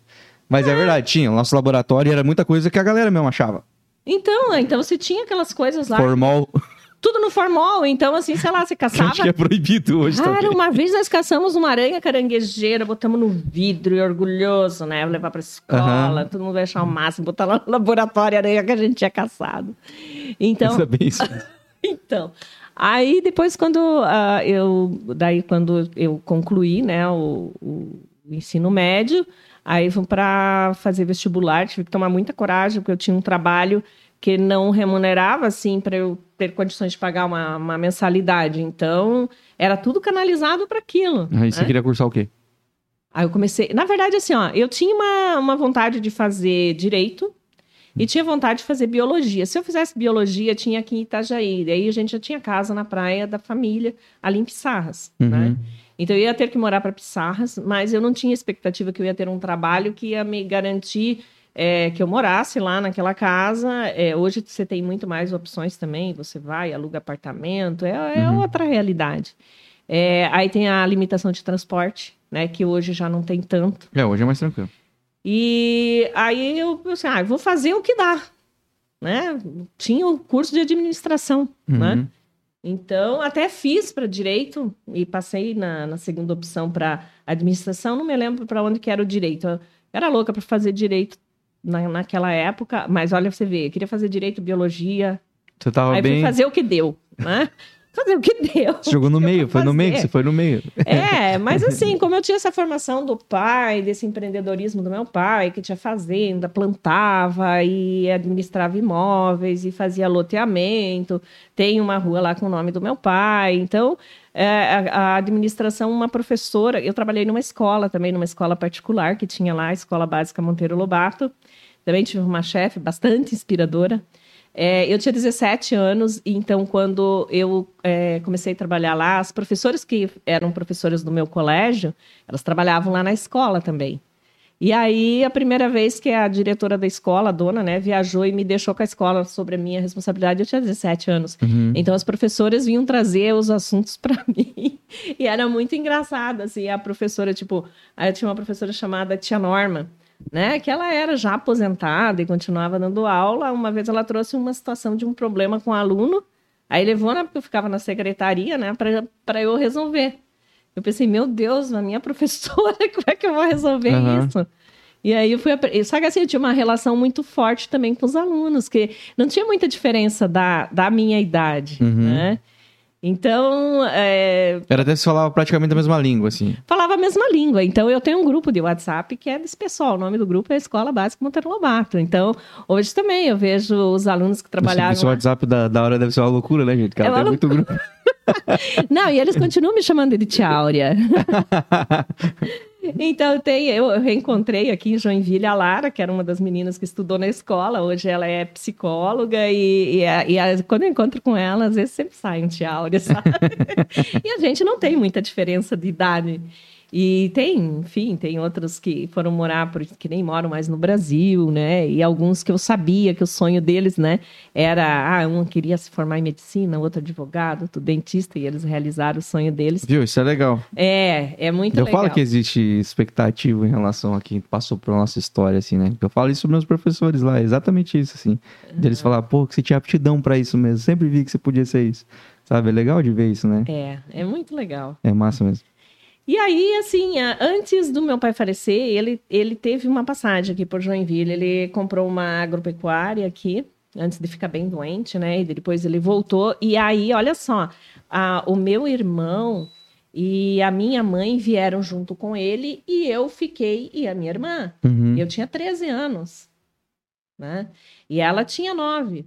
Mas é verdade, tinha. O nosso laboratório era muita coisa que a galera mesmo achava. Então, então você tinha aquelas coisas lá, Formal, tudo no formol. Então, assim, sei lá, você caçava. acho que é proibido hoje Cara, também. uma vez nós caçamos uma aranha caranguejeira, botamos no vidro e orgulhoso, né? Levar pra escola, todo mundo vai achar o máximo, botar lá no laboratório a aranha que a gente tinha caçado. Então, Isso é bem isso. então, aí depois quando ah, eu, daí quando eu concluí, né, o, o ensino médio, aí fui para fazer vestibular, tive que tomar muita coragem, porque eu tinha um trabalho que não remunerava, assim, para eu ter condições de pagar uma, uma mensalidade. Então, era tudo canalizado para aquilo. Aí você né? queria cursar o quê? Aí eu comecei. Na verdade, assim, ó, eu tinha uma, uma vontade de fazer direito e tinha vontade de fazer biologia. Se eu fizesse biologia, tinha aqui em Itajaí. Daí a gente já tinha casa na praia da família, ali em Pissarras, Uhum. né? Então eu ia ter que morar para Pissarras, mas eu não tinha expectativa que eu ia ter um trabalho que ia me garantir é, que eu morasse lá naquela casa. É, hoje você tem muito mais opções também. Você vai, aluga apartamento, é, é Uhum. outra realidade. É, aí tem a limitação de transporte, né? Que hoje já não tem tanto. É, hoje é mais tranquilo. E aí eu pensei, ah, eu vou fazer o que dá, né? Tinha o curso de administração, né? Uhum. Então, até fiz para direito e passei na, na segunda opção para administração. Não me lembro para onde que era o direito. Eu era louca para fazer direito na, naquela época, mas olha, você vê, eu queria fazer direito, biologia. Você tava aí bem. fui fazer o que deu, né? fazer o que deu. Você jogou no meio, foi no meio, você foi no meio. É, mas assim, como eu tinha essa formação do pai, desse empreendedorismo do meu pai, que tinha fazenda, plantava e administrava imóveis e fazia loteamento, tem uma rua lá com o nome do meu pai, então é, a, a administração, uma professora, eu trabalhei numa escola também, numa escola particular que tinha lá, a Escola Básica Monteiro Lobato, também tive uma chefe bastante inspiradora, é, eu tinha 17 anos, então quando eu é, comecei a trabalhar lá, as professoras que eram professoras do meu colégio, elas trabalhavam lá na escola também. E aí, a primeira vez que a diretora da escola, a dona, né, viajou e me deixou com a escola sobre a minha responsabilidade, eu tinha 17 anos. Uhum. Então, as professoras vinham trazer os assuntos para mim. E era muito engraçado, assim, a professora, tipo, aí eu tinha uma professora chamada Tia Norma, né? Que ela era já aposentada e continuava dando aula. Uma vez ela trouxe uma situação de um problema com o um aluno, aí levou, né, porque eu ficava na secretaria, né, para eu resolver. Eu pensei, meu Deus, a minha professora, como é que eu vou resolver uhum. isso? E aí eu fui. Só que assim, eu tinha uma relação muito forte também com os alunos, que não tinha muita diferença da, da minha idade, uhum. né? Então. É... Era até se falava praticamente a mesma língua, assim. Falava a mesma língua. Então, eu tenho um grupo de WhatsApp que é desse pessoal. O nome do grupo é Escola Básica Monteiro Lobato. Então, hoje também eu vejo os alunos que trabalhavam. Esse, WhatsApp da, da hora deve ser uma loucura, né, gente? Cara, é tem muito grupo. Não, e eles continuam me chamando de Tia Áurea. Então, tem, eu reencontrei aqui em Joinville a Lara, que era uma das meninas que estudou na escola. Hoje ela é psicóloga e, e, a, e a, quando eu encontro com ela, às vezes sempre sai um tia Áurea, sabe? e a gente não tem muita diferença de idade. E tem, enfim, tem outros que foram morar, que nem moram mais no Brasil, né? E alguns que eu sabia que o sonho deles, né, era, ah, um queria se formar em medicina, outro advogado, outro dentista, e eles realizaram o sonho deles. Viu? Isso é legal. É, é muito eu legal. Eu falo que existe expectativa em relação a quem passou por nossa história, assim, né? Eu falo isso para meus professores lá, exatamente isso, assim. Uhum. Deles falar, pô, que você tinha aptidão para isso mesmo, sempre vi que você podia ser isso. Sabe? É legal de ver isso, né? É, é muito legal. É massa mesmo. E aí, assim, antes do meu pai falecer, ele, ele teve uma passagem aqui por Joinville. Ele comprou uma agropecuária aqui, antes de ficar bem doente, né? E depois ele voltou. E aí, olha só, a, o meu irmão e a minha mãe vieram junto com ele e eu fiquei, e a minha irmã. Uhum. Eu tinha 13 anos, né? E ela tinha 9.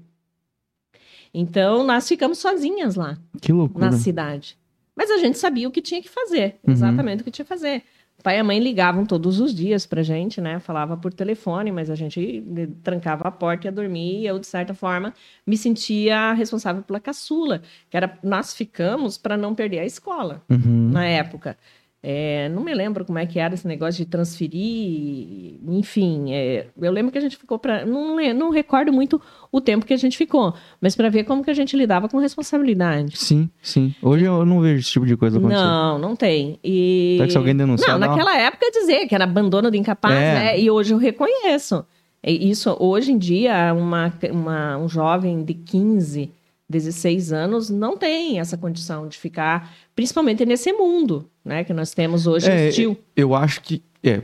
Então, nós ficamos sozinhas lá. Que loucura. Na cidade. Mas a gente sabia o que tinha que fazer, uhum. exatamente o que tinha que fazer. O pai e a mãe ligavam todos os dias pra gente, né? Falava por telefone, mas a gente trancava a porta e ia dormir. E eu, de certa forma, me sentia responsável pela caçula, que era nós ficamos para não perder a escola uhum. na época. É, não me lembro como é que era esse negócio de transferir, enfim. É, eu lembro que a gente ficou para. Não, não recordo muito o tempo que a gente ficou, mas para ver como que a gente lidava com responsabilidade. Sim, sim. Hoje eu não vejo esse tipo de coisa acontecer. Não, não tem. E... Será que se alguém denunciar? Não, naquela época dizer que era abandono de incapaz, é. né? E hoje eu reconheço. Isso, hoje em dia, uma, uma, um jovem de 15 16 anos não tem essa condição de ficar, principalmente nesse mundo, né, que nós temos hoje é, hostil. Eu acho que é,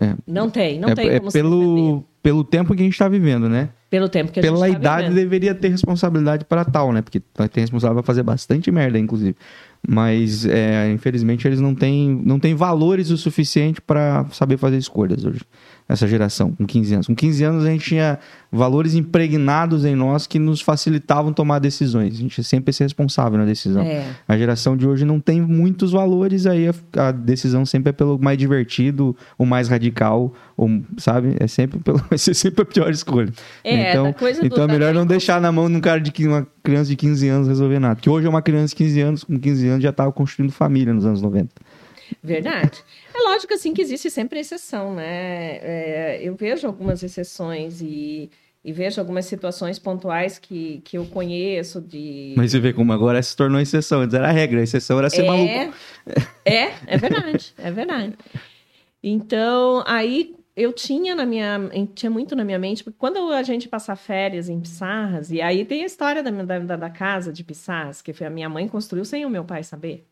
é, não tem, não é, tem é como pelo pelo tempo que a gente está vivendo, né? Pelo tempo que a Pela gente tá idade vivendo. deveria ter responsabilidade para tal, né? Porque tem responsável para fazer bastante merda, inclusive. Mas é, infelizmente eles não têm não têm valores o suficiente para saber fazer escolhas hoje essa geração, com 15 anos. Com 15 anos a gente tinha valores impregnados em nós que nos facilitavam tomar decisões. A gente sempre ser responsável na decisão. É. A geração de hoje não tem muitos valores, aí a, a, decisão sempre é pelo mais divertido, o mais radical, ou, sabe? É sempre pelo, vai ser sempre a pior escolha. É, então, então é melhor não deixar na mão de um cara de uma criança de 15 anos resolver nada. Porque hoje é uma criança de 15 anos, com 15 anos já estava construindo família nos anos 90. Verdade. É lógico, assim, que existe sempre exceção, né? É, eu vejo algumas exceções e, e, vejo algumas situações pontuais que, que eu conheço de... Mas você vê como agora se tornou exceção. Antes era regra, a exceção era ser é, maluco. É, é verdade, é verdade. Então, aí eu tinha na minha tinha muito na minha mente porque quando a gente passa férias em Pissarras e aí tem a história da, da, da casa de Pissarras que foi a minha mãe construiu sem o meu pai saber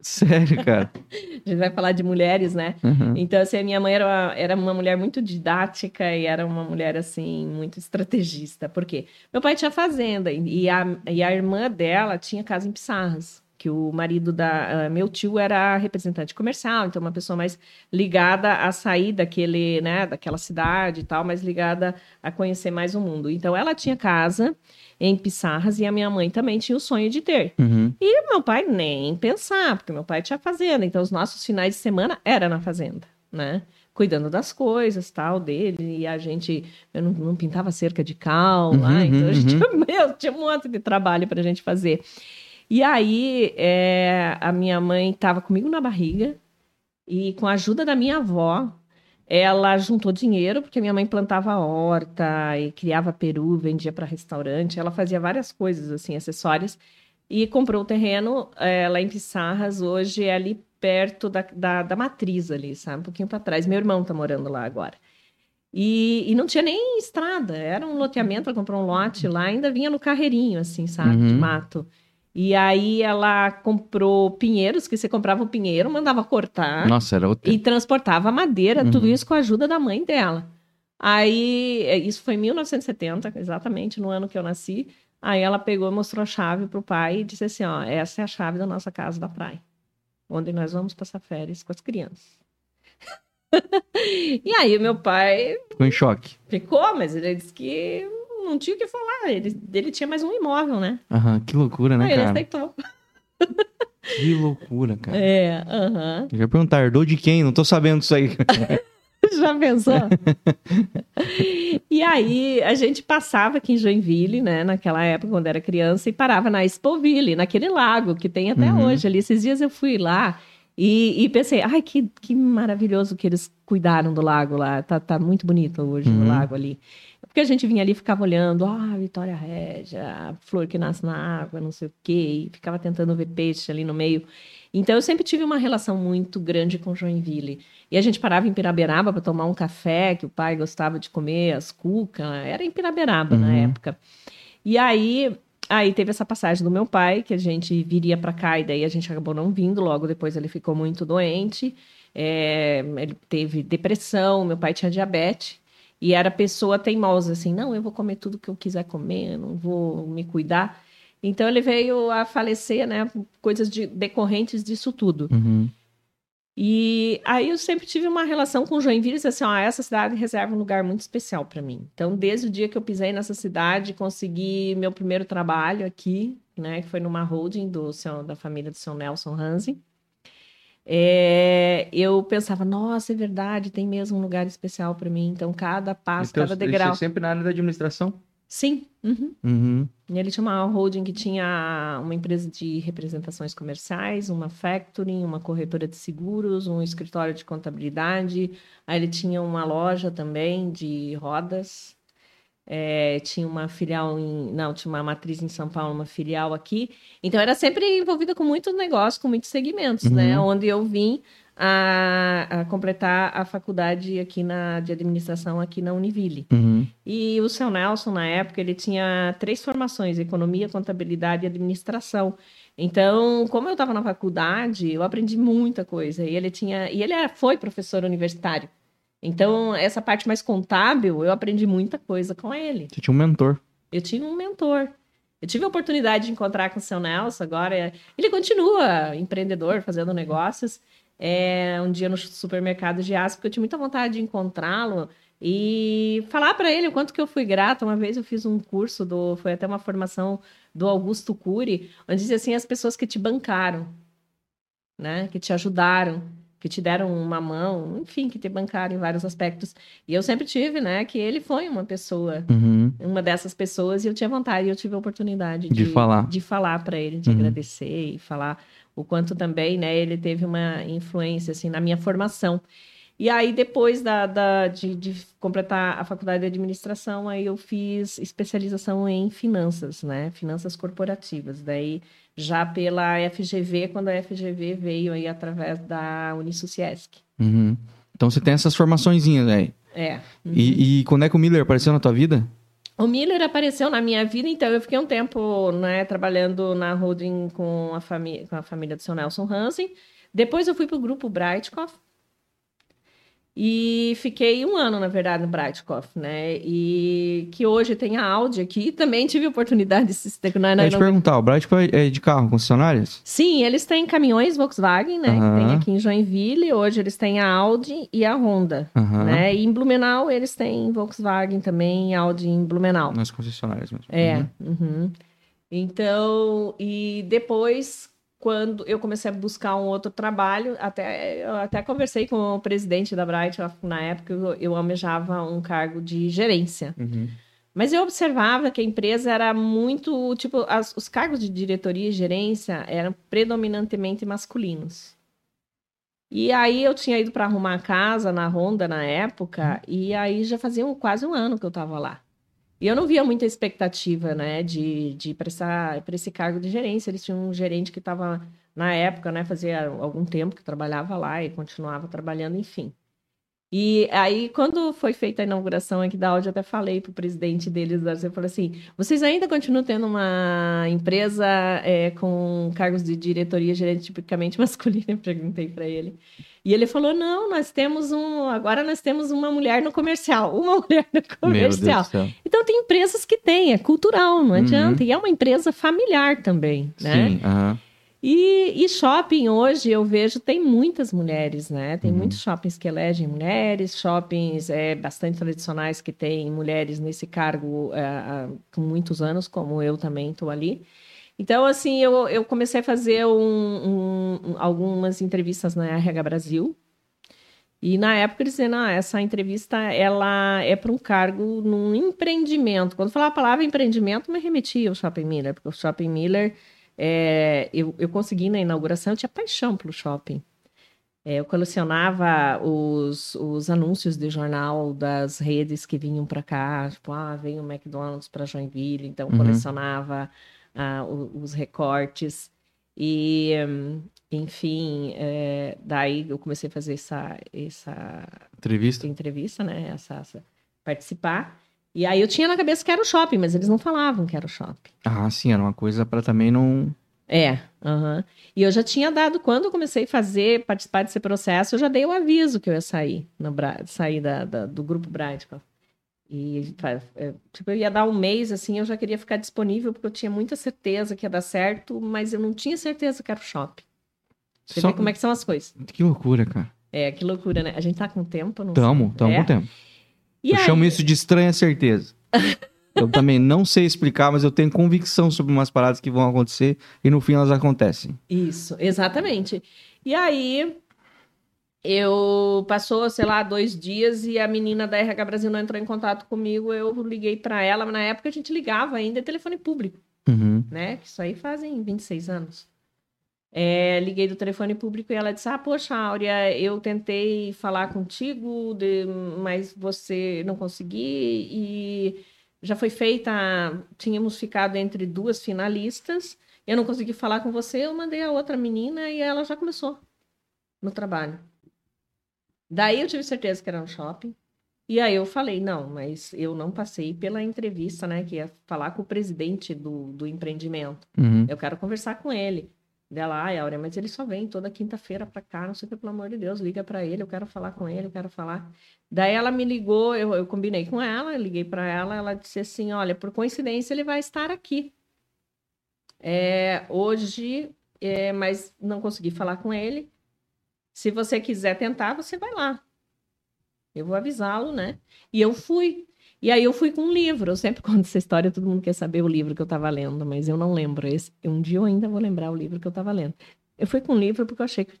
Sério, cara? a gente vai falar de mulheres, né? Uhum. Então, assim, a minha mãe era uma, era uma mulher muito didática e era uma mulher, assim, muito estrategista. Por quê? Meu pai tinha fazenda e a, e a irmã dela tinha casa em Pissarras, que o marido da... Uh, meu tio era representante comercial, então uma pessoa mais ligada a sair daquele, né, daquela cidade e tal, mais ligada a conhecer mais o mundo. Então, ela tinha casa em Pissarras e a minha mãe também tinha o sonho de ter. Uhum. E meu pai nem pensar, porque meu pai tinha fazenda, então os nossos finais de semana era na fazenda, né? Cuidando das coisas, tal, dele, e a gente, eu não, não pintava cerca de cal Uhum, lá, então a gente, uhum. meu, tinha um monte de trabalho pra gente fazer. E aí, é, a minha mãe estava comigo na barriga, e com a ajuda da minha avó, ela juntou dinheiro, porque minha mãe plantava horta e criava peru, vendia para restaurante. Ela fazia várias coisas, assim, acessórias. E comprou o terreno é, lá em Pissarras, hoje é ali perto da, da, da matriz ali, sabe? Um pouquinho para trás. Meu irmão tá morando lá agora. E, e não tinha nem estrada, era um loteamento, ela comprou um lote lá, ainda vinha no carreirinho, assim, sabe? De Uhum. mato. E aí ela comprou pinheiros, que você comprava o pinheiro, mandava cortar Nossa, era outra. e transportava madeira, tudo Uhum. isso com a ajuda da mãe dela. Aí, é, isso foi em 1970, exatamente no ano que eu nasci. Aí ela pegou e mostrou a chave pro pai e disse assim: ó, essa é a chave da nossa casa da praia, onde nós vamos passar férias com as crianças. e aí meu pai Ficou em choque. ficou, mas ele disse que não tinha o que falar. Ele, ele tinha mais um imóvel, né? Aham, que loucura, né, aí ele cara? aceitou. Que loucura, cara. É, aham. Eu ia perguntar, herdou de quem? Não tô sabendo disso aí. Já pensou? e aí, a gente passava aqui em Joinville, né, naquela época, quando era criança, e parava na Expoville, naquele lago que tem até Uhum. hoje ali. Esses dias eu fui lá e, e pensei, ai, que, que maravilhoso que eles cuidaram do lago lá. Tá, tá muito bonito hoje Uhum. o lago ali. Porque a gente vinha ali e ficava olhando, ah, Vitória Régia, flor que nasce na água, não sei o quê, e ficava tentando ver peixe ali no meio. Então, eu sempre tive uma relação muito grande com Joinville. E a gente parava em Piraberaba para tomar um café, que o pai gostava de comer, as cucas. Era em Piraberaba na Uhum. época. E aí, aí teve essa passagem do meu pai, que a gente viria para cá, e daí a gente acabou não vindo. Logo depois ele ficou muito doente. É, ele teve depressão, meu pai tinha diabetes. E era pessoa teimosa, assim, não, eu vou comer tudo que eu quiser comer, eu não vou me cuidar. Então ele veio a falecer, né, coisas de- decorrentes disso tudo. Uhum. E aí eu sempre tive uma relação com Joinville, disse assim, ó, essa cidade reserva um lugar muito especial para mim. Então, desde o dia que eu pisei nessa cidade, consegui meu primeiro trabalho aqui, né, que foi numa holding do seu, da família do seu Nelson Hansen. É, eu pensava, nossa, é verdade, tem mesmo um lugar especial para mim. Então, cada passo, Então, cada isso é degrau. sempre na área da administração? Sim, uhum. Uhum. E Ele tinha uma holding que tinha uma empresa de representações comerciais, uma factoring, uma corretora de seguros, um escritório de contabilidade. Aí ele tinha uma loja também de rodas. É, tinha uma filial em. Não, tinha uma matriz em São Paulo, uma filial aqui. Então era sempre envolvida com muitos negócios, com muitos segmentos, né? Uhum. Onde eu vim a, a completar a faculdade aqui na, de administração aqui na Univille. Uhum. E o seu Nelson, na época, ele tinha três formações: economia, contabilidade e administração. Então, como eu estava na faculdade, eu aprendi muita coisa. E ele tinha, e ele foi professor universitário. Então, essa parte mais contábil, eu aprendi muita coisa com ele. Você tinha um mentor. Eu tinha um mentor. Eu tive a oportunidade de encontrar com o seu Nelson agora. Ele continua empreendedor, fazendo negócios. É, um dia no supermercado de Aço, porque eu tinha muita vontade de encontrá-lo e falar para ele o quanto que eu fui grata. Uma vez eu fiz um curso, do, foi até uma formação do Augusto Cury, onde dizia assim, as pessoas que te bancaram, né? Que te ajudaram, que te deram uma mão, enfim, que te bancaram em vários aspectos. E eu sempre tive, né, que ele foi uma pessoa Uhum. uma dessas pessoas e eu tinha vontade, eu tive a oportunidade De falar. de falar para ele, de Uhum. agradecer e falar o quanto também, né, ele teve uma influência assim na minha formação. E aí depois da, da- de, de completar a faculdade de administração, aí eu fiz especialização em finanças, né, finanças corporativas. Daí já pela FGV, quando a FGV veio aí através da Unisuciesc. Uhum. Então você tem essas formaçõezinhas aí. É. E, e quando é que o Miller apareceu na tua vida? O Miller apareceu na minha vida, então eu fiquei um tempo né, trabalhando na holding com a, família, com a família do seu Nelson Hansen. Depois eu fui para o grupo Brightcoff, e fiquei um ano, na verdade, no Breitkopf, né? E que hoje tem a Audi aqui. Também tive a oportunidade de se na, na, Eu te perguntar, o Breitkopf é de carro, concessionárias? Sim, eles têm caminhões Volkswagen, né? Uhum. Que tem aqui em Joinville. Hoje eles têm a Audi e a Honda, uhum. né? E em Blumenau eles têm Volkswagen também, Audi em Blumenau. Nas concessionárias mesmo. É. Uhum. uhum. Então, e depois quando eu comecei a buscar um outro trabalho, até eu até conversei com o presidente da Bright na época, eu, eu almejava um cargo de gerência. Uhum. Mas eu observava que a empresa era muito, tipo, as, os cargos de diretoria e gerência eram predominantemente masculinos. E aí eu tinha ido para arrumar a casa na Honda na época, uhum. e aí já fazia um, quase um ano que eu estava lá. E eu não via muita expectativa, né, de, de para esse cargo de gerência. Eles tinham um gerente que estava, na época, né, fazia algum tempo que trabalhava lá e continuava trabalhando, enfim. E aí, quando foi feita a inauguração aqui da Audi, eu até falei para o presidente deles, eu falei assim, vocês ainda continuam tendo uma empresa é, com cargos de diretoria, gerente tipicamente masculino? Eu perguntei para ele. E ele falou, não, nós temos um, agora nós temos uma mulher no comercial, uma mulher no comercial. Então, tem empresas que têm, é cultural, não adianta. Uhum. E é uma empresa familiar também, né? Sim, aham. Uhum. E, e, shopping hoje eu vejo tem muitas mulheres, né? Tem uhum. muitos shoppings que elegem mulheres, shoppings é, bastante tradicionais que têm mulheres nesse cargo é, há muitos anos, como eu também estou ali. Então, assim, eu, eu comecei a fazer um, um, algumas entrevistas na RH Brasil. E na época eles diziam, ah, essa entrevista ela é para um cargo num empreendimento. Quando falava a palavra empreendimento, me remetia ao Shopping Miller, porque o Shopping Miller é, eu, eu consegui na inauguração, eu tinha paixão pelo shopping. É, eu colecionava os, os anúncios de jornal das redes que vinham para cá, tipo, ah, vem o McDonald's para Joinville, então uhum. colecionava ah, os, os, recortes. E, enfim, é, daí eu comecei a fazer essa, essa entrevista, entrevista né? Essa, essa, participar. E aí eu tinha na cabeça que era o shopping, mas eles não falavam que era o shopping. Ah, sim, era uma coisa para também não. É, uhum. e eu já tinha dado, quando eu comecei a fazer, participar desse processo, eu já dei o aviso que eu ia sair, no, sair da, da, do grupo Bright. E, é, tipo, eu ia dar um mês, assim, eu já queria ficar disponível, porque eu tinha muita certeza que ia dar certo, mas eu não tinha certeza que era o shopping. Você Só... vê como é que são as coisas. Que loucura, cara. É, que loucura, né? A gente tá com tempo, não Tamo, sei. tamo é. com tempo. E eu aí... chamo isso de estranha certeza. eu também não sei explicar, mas eu tenho convicção sobre umas paradas que vão acontecer e no fim elas acontecem. Isso, exatamente. E aí eu passou, sei lá, dois dias e a menina da RH Brasil não entrou em contato comigo. Eu liguei para ela, mas na época a gente ligava ainda telefone público, uhum. né? Isso aí fazem 26 anos. É, liguei do telefone público e ela disse: Ah, poxa, Áurea, eu tentei falar contigo, de, mas você não consegui e já foi feita. Tínhamos ficado entre duas finalistas, eu não consegui falar com você, eu mandei a outra menina e ela já começou no trabalho. Daí eu tive certeza que era no shopping. E aí eu falei, não, mas eu não passei pela entrevista, né? Que ia falar com o presidente do, do empreendimento. Uhum. Eu quero conversar com ele. Dela, ai, Áurea, mas ele só vem toda quinta-feira pra cá, não sei o que, pelo amor de Deus, liga para ele, eu quero falar com ele, eu quero falar. Daí ela me ligou, eu, eu combinei com ela, liguei para ela, ela disse assim, olha, por coincidência ele vai estar aqui. É, hoje, é, mas não consegui falar com ele. Se você quiser tentar, você vai lá. Eu vou avisá-lo, né? E eu fui. E aí eu fui com um livro. Eu sempre conto essa história, todo mundo quer saber o livro que eu estava lendo, mas eu não lembro. Esse, um dia eu ainda vou lembrar o livro que eu estava lendo. Eu fui com um livro porque eu achei que,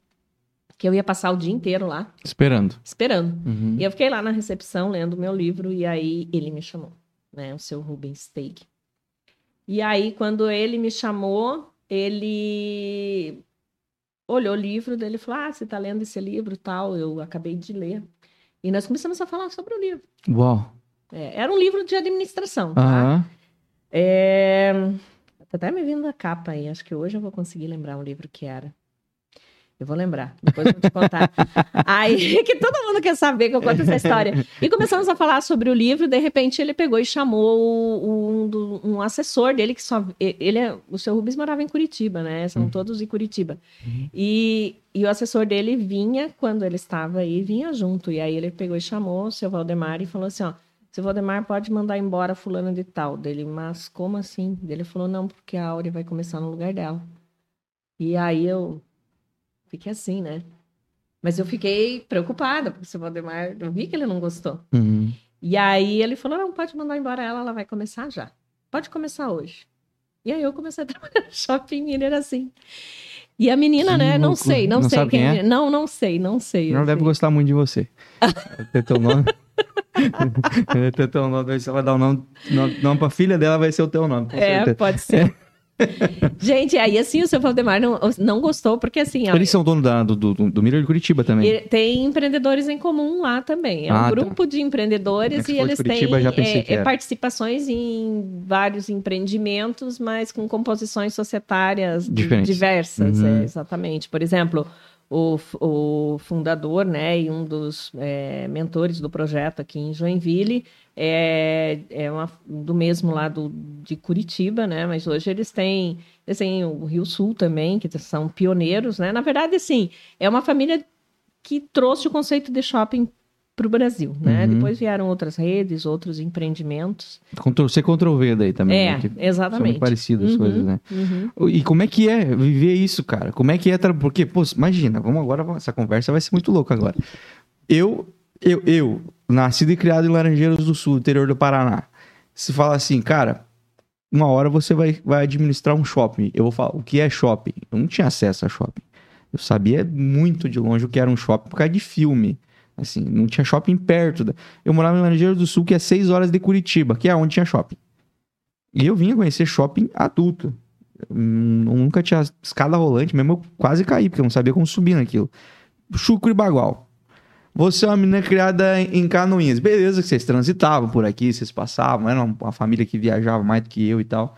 que eu ia passar o dia inteiro lá. Esperando. Esperando. Uhum. E eu fiquei lá na recepção lendo o meu livro e aí ele me chamou, né? O seu Rubens Steig. E aí, quando ele me chamou, ele olhou o livro dele e falou: Ah, você está lendo esse livro tal? Eu acabei de ler. E nós começamos a falar sobre o livro. Uau! É, era um livro de administração, tá? Uhum. É... Tá até me vindo a capa aí. Acho que hoje eu vou conseguir lembrar um livro que era. Eu vou lembrar, depois eu vou te contar. Aí, que todo mundo quer saber que eu conto essa história. E começamos a falar sobre o livro, de repente ele pegou e chamou um, um assessor dele, que só. Ele é, o seu Rubens morava em Curitiba, né? São uhum. todos em Curitiba. Uhum. E, e o assessor dele vinha, quando ele estava aí, vinha junto. E aí ele pegou e chamou o seu Valdemar e falou assim: ó. Seu Valdemar pode mandar embora fulano de tal. Dele, mas como assim? Ele falou, não, porque a Áurea vai começar no lugar dela. E aí eu Fiquei assim, né? Mas eu fiquei preocupada, porque o seu Valdemar, eu vi que ele não gostou. Uhum. E aí ele falou: não, pode mandar embora ela, ela vai começar já. Pode começar hoje. E aí eu comecei a trabalhar no shopping Miller assim. E a menina, que né? Louco. Não sei, não, não sei quem, quem é. Não, não sei, não sei. Não deve gostar muito de você. ter teu nome. ter teu nome. Se ela dar o um nome, nome, nome pra filha dela, vai ser o teu nome. É, certeza. pode ser. Gente, aí assim o seu Valdemar não, não gostou, porque assim. Eles são dono da, do, do, do Miller de Curitiba também. Tem empreendedores em comum lá também. É um ah, tá. grupo tá. de empreendedores e eles Curitiba, têm é, é, participações em vários empreendimentos, mas com composições societárias diversas. Uhum. É, exatamente. Por exemplo, o, o fundador né, e um dos é, mentores do projeto aqui em Joinville é, é uma, do mesmo lado de Curitiba, né? Mas hoje eles têm, eles têm o Rio Sul também, que são pioneiros, né? Na verdade, assim, é uma família que trouxe o conceito de shopping para o Brasil, né? Uhum. Depois vieram outras redes, outros empreendimentos. Ctrl C, Ctrl V daí também. É, né? exatamente. São parecidas as uhum, coisas, né? Uhum. E como é que é viver isso, cara? Como é que é... Porque, pô, imagina, vamos agora, essa conversa vai ser muito louca agora. Eu eu, eu, nascido e criado em Laranjeiras do Sul, interior do Paraná, se fala assim, cara, uma hora você vai, vai administrar um shopping. Eu vou falar, o que é shopping? Eu não tinha acesso a shopping. Eu sabia muito de longe o que era um shopping por causa de filme. Assim, não tinha shopping perto. Da... Eu morava em Laranjeiras do Sul, que é 6 horas de Curitiba, que é onde tinha shopping. E eu vinha conhecer shopping adulto. Eu nunca tinha escada rolante, mesmo eu quase caí, porque eu não sabia como subir naquilo. Chucro e Bagual. Você é uma menina criada em Canoinhas. Beleza que vocês transitavam por aqui, vocês passavam, era uma família que viajava mais do que eu e tal.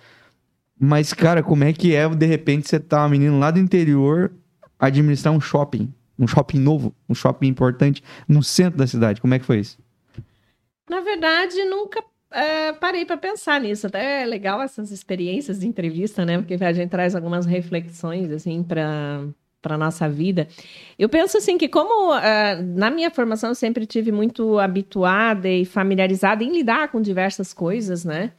Mas, cara, como é que é, de repente, você tá uma menina lá do interior administrar um shopping? Um shopping novo, um shopping importante no centro da cidade. Como é que foi isso? Na verdade, nunca é, parei para pensar nisso. Até é legal essas experiências de entrevista, né? Porque a gente traz algumas reflexões, assim, para para nossa vida. Eu penso assim que como uh, na minha formação eu sempre tive muito habituada e familiarizada em lidar com diversas coisas, né?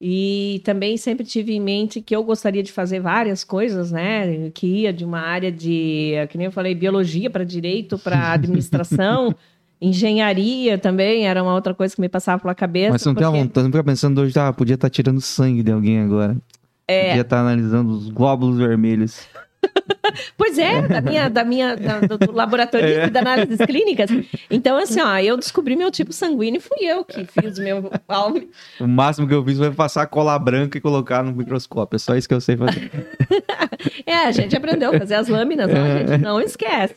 E também sempre tive em mente que eu gostaria de fazer várias coisas, né? Que ia de uma área de, que nem eu falei, biologia para direito, para administração, engenharia também era uma outra coisa que me passava pela cabeça. Mas você não porque... tem a vontade, não fica pensando hoje, ah, podia estar tá tirando sangue de alguém agora. É. Podia estar tá analisando os glóbulos vermelhos. pois é, da minha, da minha, da, do, laboratório é. de análises clínicas. Então, assim, ó, eu descobri meu tipo sanguíneo e fui eu que fiz o meu palme. O máximo que eu fiz foi passar cola branca e colocar no microscópio. É só isso que eu sei fazer. é, a gente aprendeu a fazer as lâminas, ó, a gente não esquece.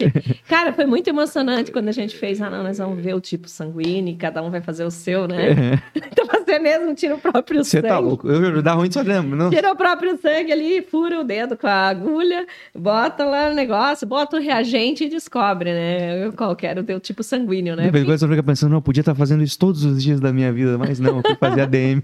Cara, foi muito emocionante quando a gente fez, ah, não, nós vamos ver o tipo sanguíneo, cada um vai fazer o seu, né? É. Então você mesmo tira o próprio tá sangue. Você tá louco? Eu, dá ruim só lembro, não? Tira o próprio sangue ali, fura o dedo com a agulha, bota lá no negócio, bota o reagente e descobre, né? Qual era o teu tipo sanguíneo, né? Depois você fica pensando, não, eu podia estar fazendo isso todos os dias da minha vida, mas não, eu fui fazer ADM.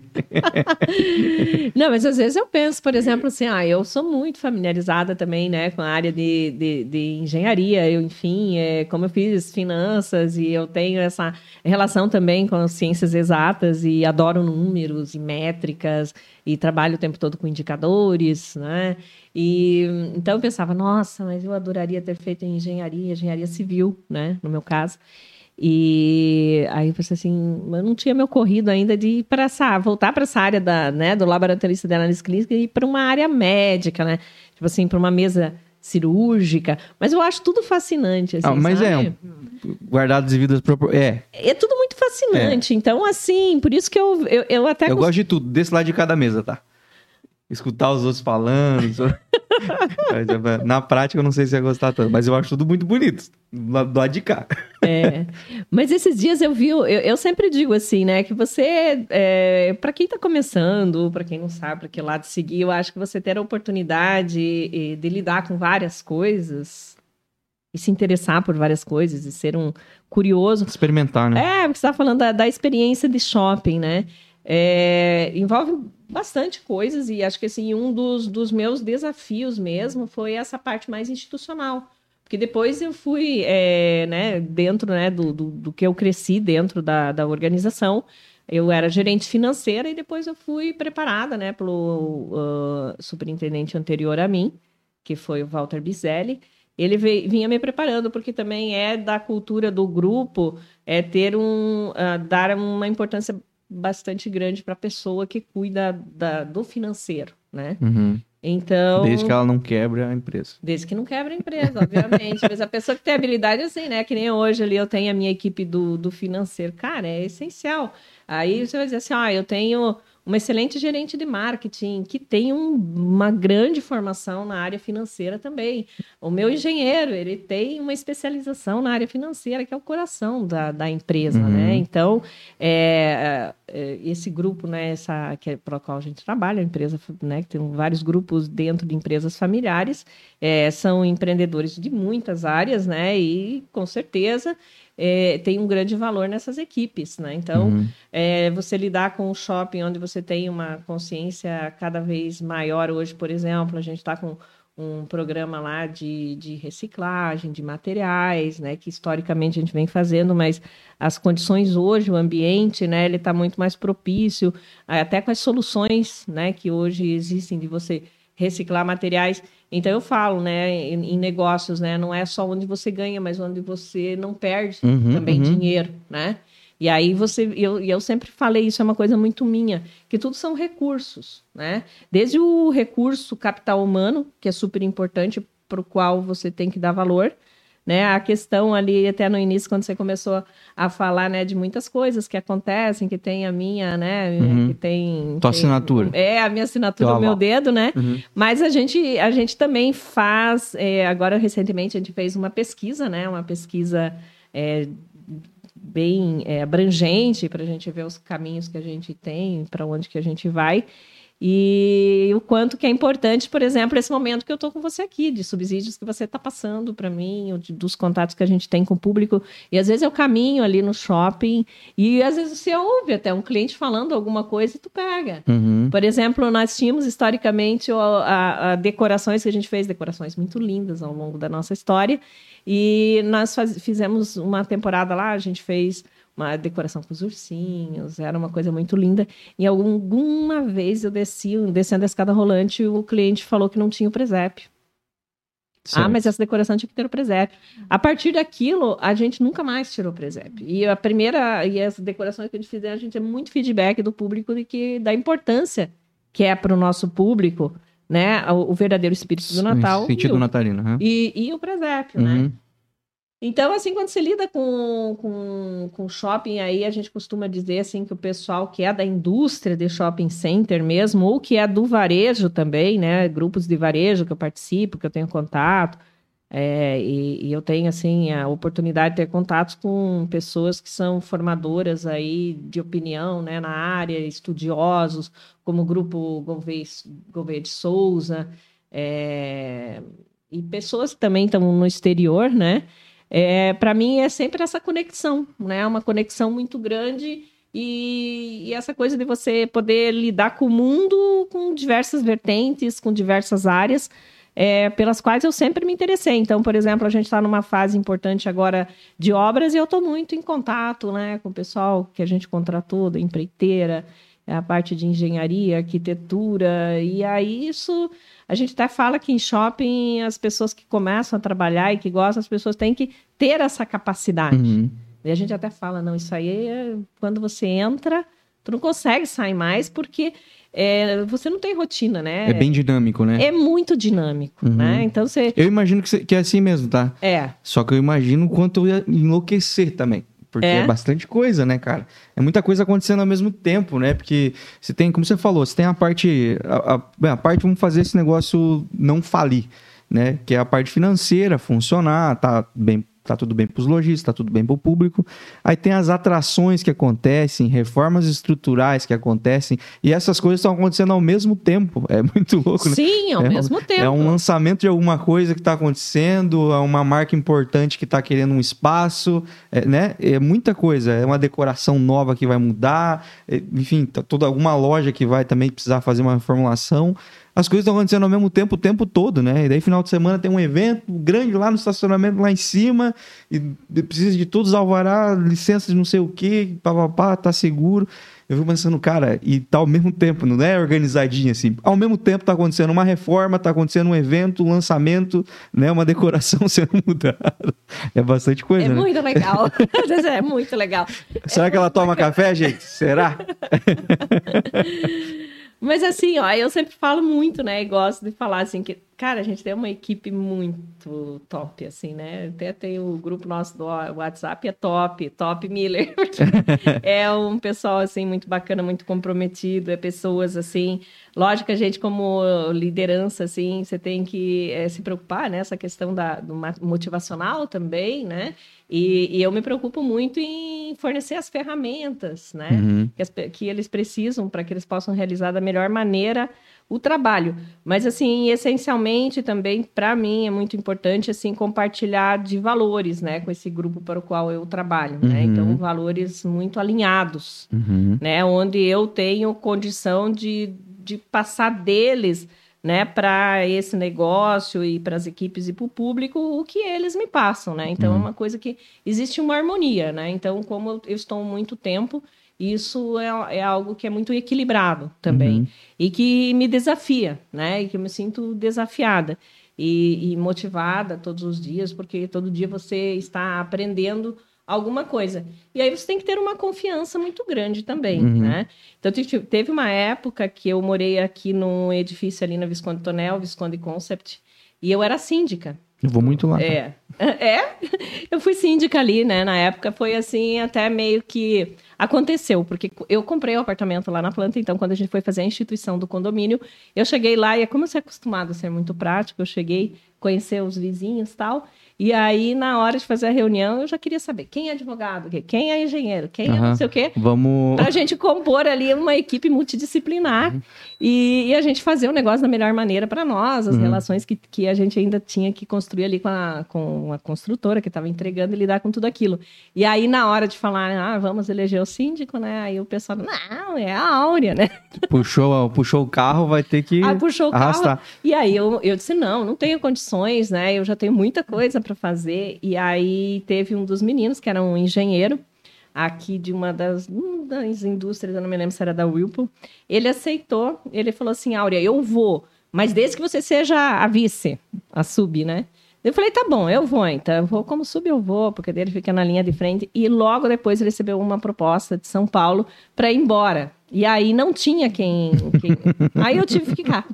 não, mas às vezes eu penso, por exemplo, assim, ah, eu sou muito familiarizada também, né, com a área de, de, de engenharia, eu, enfim, é, como eu fiz finanças e eu tenho essa relação também com as ciências exatas e adoro números e métricas e trabalho o tempo todo com indicadores, né? E então eu pensava, nossa, mas eu adoraria ter feito engenharia, engenharia civil, né, no meu caso. E aí eu pensei assim, eu não tinha me ocorrido ainda de ir para essa, voltar para essa área da, né, do laboratorista de análise clínica e ir para uma área médica, né? Tipo assim, para uma mesa cirúrgica, mas eu acho tudo fascinante. Assim, ah, mas é, sabe? é, um, guardados devidos propor... é. É tudo muito fascinante. É. Então, assim, por isso que eu, eu, eu até. Eu gosto de tudo, desse lado de cada mesa, tá? escutar os outros falando. Na prática, eu não sei se ia gostar tanto, mas eu acho tudo muito bonito, do lado de cá. É. Mas esses dias eu vi, eu, eu sempre digo assim, né, que você, é, para quem está começando, para quem não sabe para que lado seguir, eu acho que você ter a oportunidade de, de lidar com várias coisas e se interessar por várias coisas e ser um curioso. Experimentar, né? É, porque você está falando da, da, experiência de shopping, né? É, envolve bastante coisas e acho que assim, um dos, dos meus desafios mesmo foi essa parte mais institucional. Porque depois eu fui, é, né, dentro né, do, do, do, que eu cresci dentro da, da organização, eu era gerente financeira e depois eu fui preparada né, pelo uh, superintendente anterior a mim, que foi o Walter Bizelli, ele veio, vinha me preparando, porque também é da cultura do grupo é ter um. Uh, dar uma importância bastante grande para a pessoa que cuida da, do financeiro, né? Uhum. Então. Desde que ela não quebre a empresa. Desde que não quebre a empresa, obviamente. Mas a pessoa que tem habilidade assim, né? Que nem hoje ali eu tenho a minha equipe do, do financeiro. Cara, é essencial. Aí você vai dizer assim: ah, eu tenho uma excelente gerente de marketing que tem um, uma grande formação na área financeira também. O meu engenheiro, ele tem uma especialização na área financeira, que é o coração da, da empresa, uhum. né? Então, é, é, esse grupo, né, essa, que é para qual a gente trabalha, a empresa, né, que tem vários grupos dentro de empresas familiares, é, são empreendedores de muitas áreas, né? E, com certeza, é, tem um grande valor nessas equipes, né? Então, uhum. é, você lidar com o shopping onde você tem uma consciência cada vez maior hoje, por exemplo, a gente está com um programa lá de, de reciclagem de materiais, né, que historicamente a gente vem fazendo, mas as condições hoje, o ambiente, né, ele está muito mais propício, até com as soluções, né, que hoje existem de você reciclar materiais. Então eu falo, né, em, negócios, né, não é só onde você ganha, mas onde você não perde uhum, também uhum. dinheiro, né? E aí você, eu, eu sempre falei isso é uma coisa muito minha, que tudo são recursos, né? Desde o recurso capital humano, que é super importante, para o qual você tem que dar valor, né? A questão ali, até no início, quando você começou a falar, né, de muitas coisas que acontecem, que tem a minha, né, uhum. que tem... Tua tem, assinatura. É, a minha assinatura, o meu dedo, né? Uhum. Mas a gente, a gente também faz, é, agora recentemente a gente fez uma pesquisa, né, uma pesquisa é, bem é, abrangente para a gente ver os caminhos que a gente tem, para onde que a gente vai. E o quanto que é importante, por exemplo, esse momento que eu estou com você aqui, de subsídios que você está passando para mim, de, dos contatos que a gente tem com o público. E às vezes eu caminho ali no shopping e às vezes você ouve até um cliente falando alguma coisa e tu pega. Uhum. Por exemplo, nós tínhamos historicamente a, a, a decorações que a gente fez, decorações muito lindas ao longo da nossa história. E nós faz, fizemos uma temporada lá, a gente fez uma decoração com os ursinhos, era uma coisa muito linda. E alguma vez eu desci, descendo a escada rolante, o cliente falou que não tinha o presépio. Certo. Ah, mas essa decoração tinha que ter o presépio. A partir daquilo, a gente nunca mais tirou o presépio. E a primeira, e as decorações que a gente fizer, a gente tem muito feedback do público de que, da importância que é para o nosso público, né, o, o, verdadeiro espírito do Natal. Sentido e natalino, né? E, e o presépio, né? uhum. né? Então, assim, quando você lida com, com, com shopping, aí a gente costuma dizer assim que o pessoal que é da indústria de shopping center mesmo, ou que é do varejo também, né? Grupos de varejo que eu participo, que eu tenho contato, é, e, e, eu tenho assim a oportunidade de ter contatos com pessoas que são formadoras aí de opinião né, na área, estudiosos, como o grupo Gouveia de Souza, é, e pessoas que também estão no exterior, né? É, para mim é sempre essa conexão, né? Uma conexão muito grande e, e, essa coisa de você poder lidar com o mundo com diversas vertentes, com diversas áreas. É, pelas quais eu sempre me interessei. Então, por exemplo, a gente está numa fase importante agora de obras e eu estou muito em contato né, com o pessoal que a gente contratou, da empreiteira, a parte de engenharia, arquitetura, e aí isso a gente até fala que em shopping as pessoas que começam a trabalhar e que gostam, as pessoas têm que ter essa capacidade. Uhum. E a gente até fala, não, isso aí é quando você entra, tu não consegue sair mais porque é, você não tem rotina, né? É bem dinâmico, né? É muito dinâmico, uhum. né? Então você. Eu imagino que, que é assim mesmo, tá? É. Só que eu imagino o quanto eu ia enlouquecer também. Porque é. é. bastante coisa, né, cara? É muita coisa acontecendo ao mesmo tempo, né? Porque você tem, como você falou, você tem a parte. A, a, a parte, vamos fazer esse negócio não falir, né? Que é a parte financeira funcionar, tá bem tá tudo bem para os lojistas, tá tudo bem para o público. Aí tem as atrações que acontecem, reformas estruturais que acontecem, e essas coisas estão acontecendo ao mesmo tempo. É muito louco, né? Sim, ao é mesmo tempo. É um lançamento de alguma coisa que está acontecendo, é uma marca importante que está querendo um espaço, é, né? É muita coisa, é uma decoração nova que vai mudar, é, enfim, tá toda alguma loja que vai também precisar fazer uma reformulação as coisas estão acontecendo ao mesmo tempo o tempo todo, né? E daí, final de semana, tem um evento grande lá no estacionamento, lá em cima, e precisa de todos alvará, licença de não sei o quê, papapá, tá seguro. Eu fico pensando, cara, e tá ao mesmo tempo, não é organizadinho assim. Ao mesmo tempo tá acontecendo uma reforma, tá acontecendo um evento, um lançamento, né? Uma decoração sendo mudada. É bastante coisa, é né? muito legal. é muito legal. Será é que ela toma café, gente? Será? Mas assim, ó, eu sempre falo muito, né? Gosto de falar assim que, cara, a gente tem uma equipe muito top, assim, né? Até tem o grupo nosso do WhatsApp, é top, top Miller. é um pessoal, assim, muito bacana, muito comprometido, é pessoas, assim... Lógico que a gente, como liderança, assim, você tem que é, se preocupar, né? Essa questão da, do motivacional também, né? E, e, eu me preocupo muito em fornecer as ferramentas, né? Uhum. Que, as, que, eles precisam para que eles possam realizar da melhor maneira o trabalho. Mas, assim, essencialmente também, para mim, é muito importante, assim, compartilhar de valores, né? Com esse grupo para o qual eu trabalho, né? uhum. né? Então, valores muito alinhados, uhum. né? Onde eu tenho condição de, de passar deles né, para esse negócio e para as equipes e para o público o que eles me passam, né? Então é uhum. é uma coisa que existe uma harmonia, né? Então, como eu estou muito tempo, isso é, é algo que é muito equilibrado também uhum. e que me desafia, né? E que eu me sinto desafiada e, e motivada todos os dias, porque todo dia você está aprendendo alguma coisa. E aí você tem que ter uma confiança muito grande também, uhum. né? Então, teve uma época que eu morei aqui num edifício ali na Visconde Tonel, Visconde Concept, e eu era síndica. Eu vou muito lá. É. É? Eu fui síndica ali, né? Na época foi assim, até meio que aconteceu, porque eu comprei o um apartamento lá na planta, então quando a gente foi fazer a instituição do condomínio, eu cheguei lá e é como eu sou acostumado a ser muito prático, eu cheguei, conhecer os vizinhos e tal, e aí, na hora de fazer a reunião, eu já queria saber quem é advogado, quem é engenheiro, quem uhum. é não sei o quê. Vamos. Pra gente compor ali uma equipe multidisciplinar uhum. e, e, a gente fazer o negócio da melhor maneira para nós, as uhum. relações que, que a gente ainda tinha que construir ali com a, com a construtora que estava entregando e lidar com tudo aquilo. E aí, na hora de falar, ah, vamos eleger o síndico, né? Aí o pessoal, não, é a Áurea, né? Puxou, puxou o carro, vai ter que. Ah, puxou o arrastar. carro. E aí eu, eu disse, não, não tenho condições, né? Eu já tenho muita coisa para fazer. E aí teve um dos meninos, que era um engenheiro, aqui de uma das, uma das indústrias, eu não me lembro se era da Whirlpool. Ele aceitou, ele falou assim, Áurea, eu vou, mas desde que você seja a vice, a sub, né? Eu falei, tá bom, eu vou então. Eu vou como sub, eu vou, porque dele fica na linha de frente. E logo depois recebeu uma proposta de São Paulo para ir embora. E aí não tinha quem. quem... aí eu tive que ficar.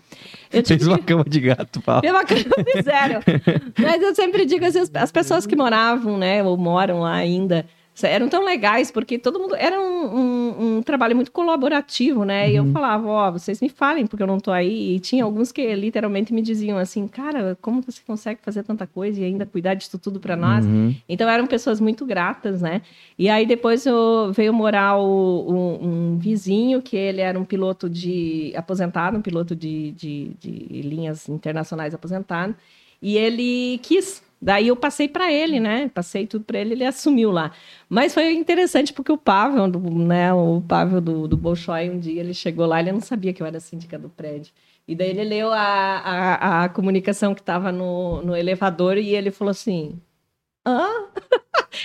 Eu tive Fez uma que... cama de gato, Paulo. Fez uma cama, fizeram. Mas eu sempre digo assim, as pessoas que moravam, né, ou moram lá ainda, eram tão legais, porque todo mundo. Era um, um, um trabalho muito colaborativo, né? Uhum. E eu uhum. falava, ó, oh, vocês me falem, porque eu não tô aí. E tinha alguns que literalmente me diziam assim, cara, como você consegue fazer tanta coisa e ainda cuidar disso tudo para nós? Uhum. Então eram pessoas muito gratas, né? E aí depois eu veio morar o, um, um, vizinho, que ele era um piloto de. aposentado, um piloto de, de, de linhas internacionais aposentado. E ele quis Daí eu passei para ele, né? Passei tudo para ele, ele assumiu lá. Mas foi interessante porque o Pavel, né? O Pavel do, do Bolshoi, um dia ele chegou lá, ele não sabia que eu era síndica do prédio. E daí ele leu a, a, a comunicação que estava no, no elevador e ele falou assim: Hã?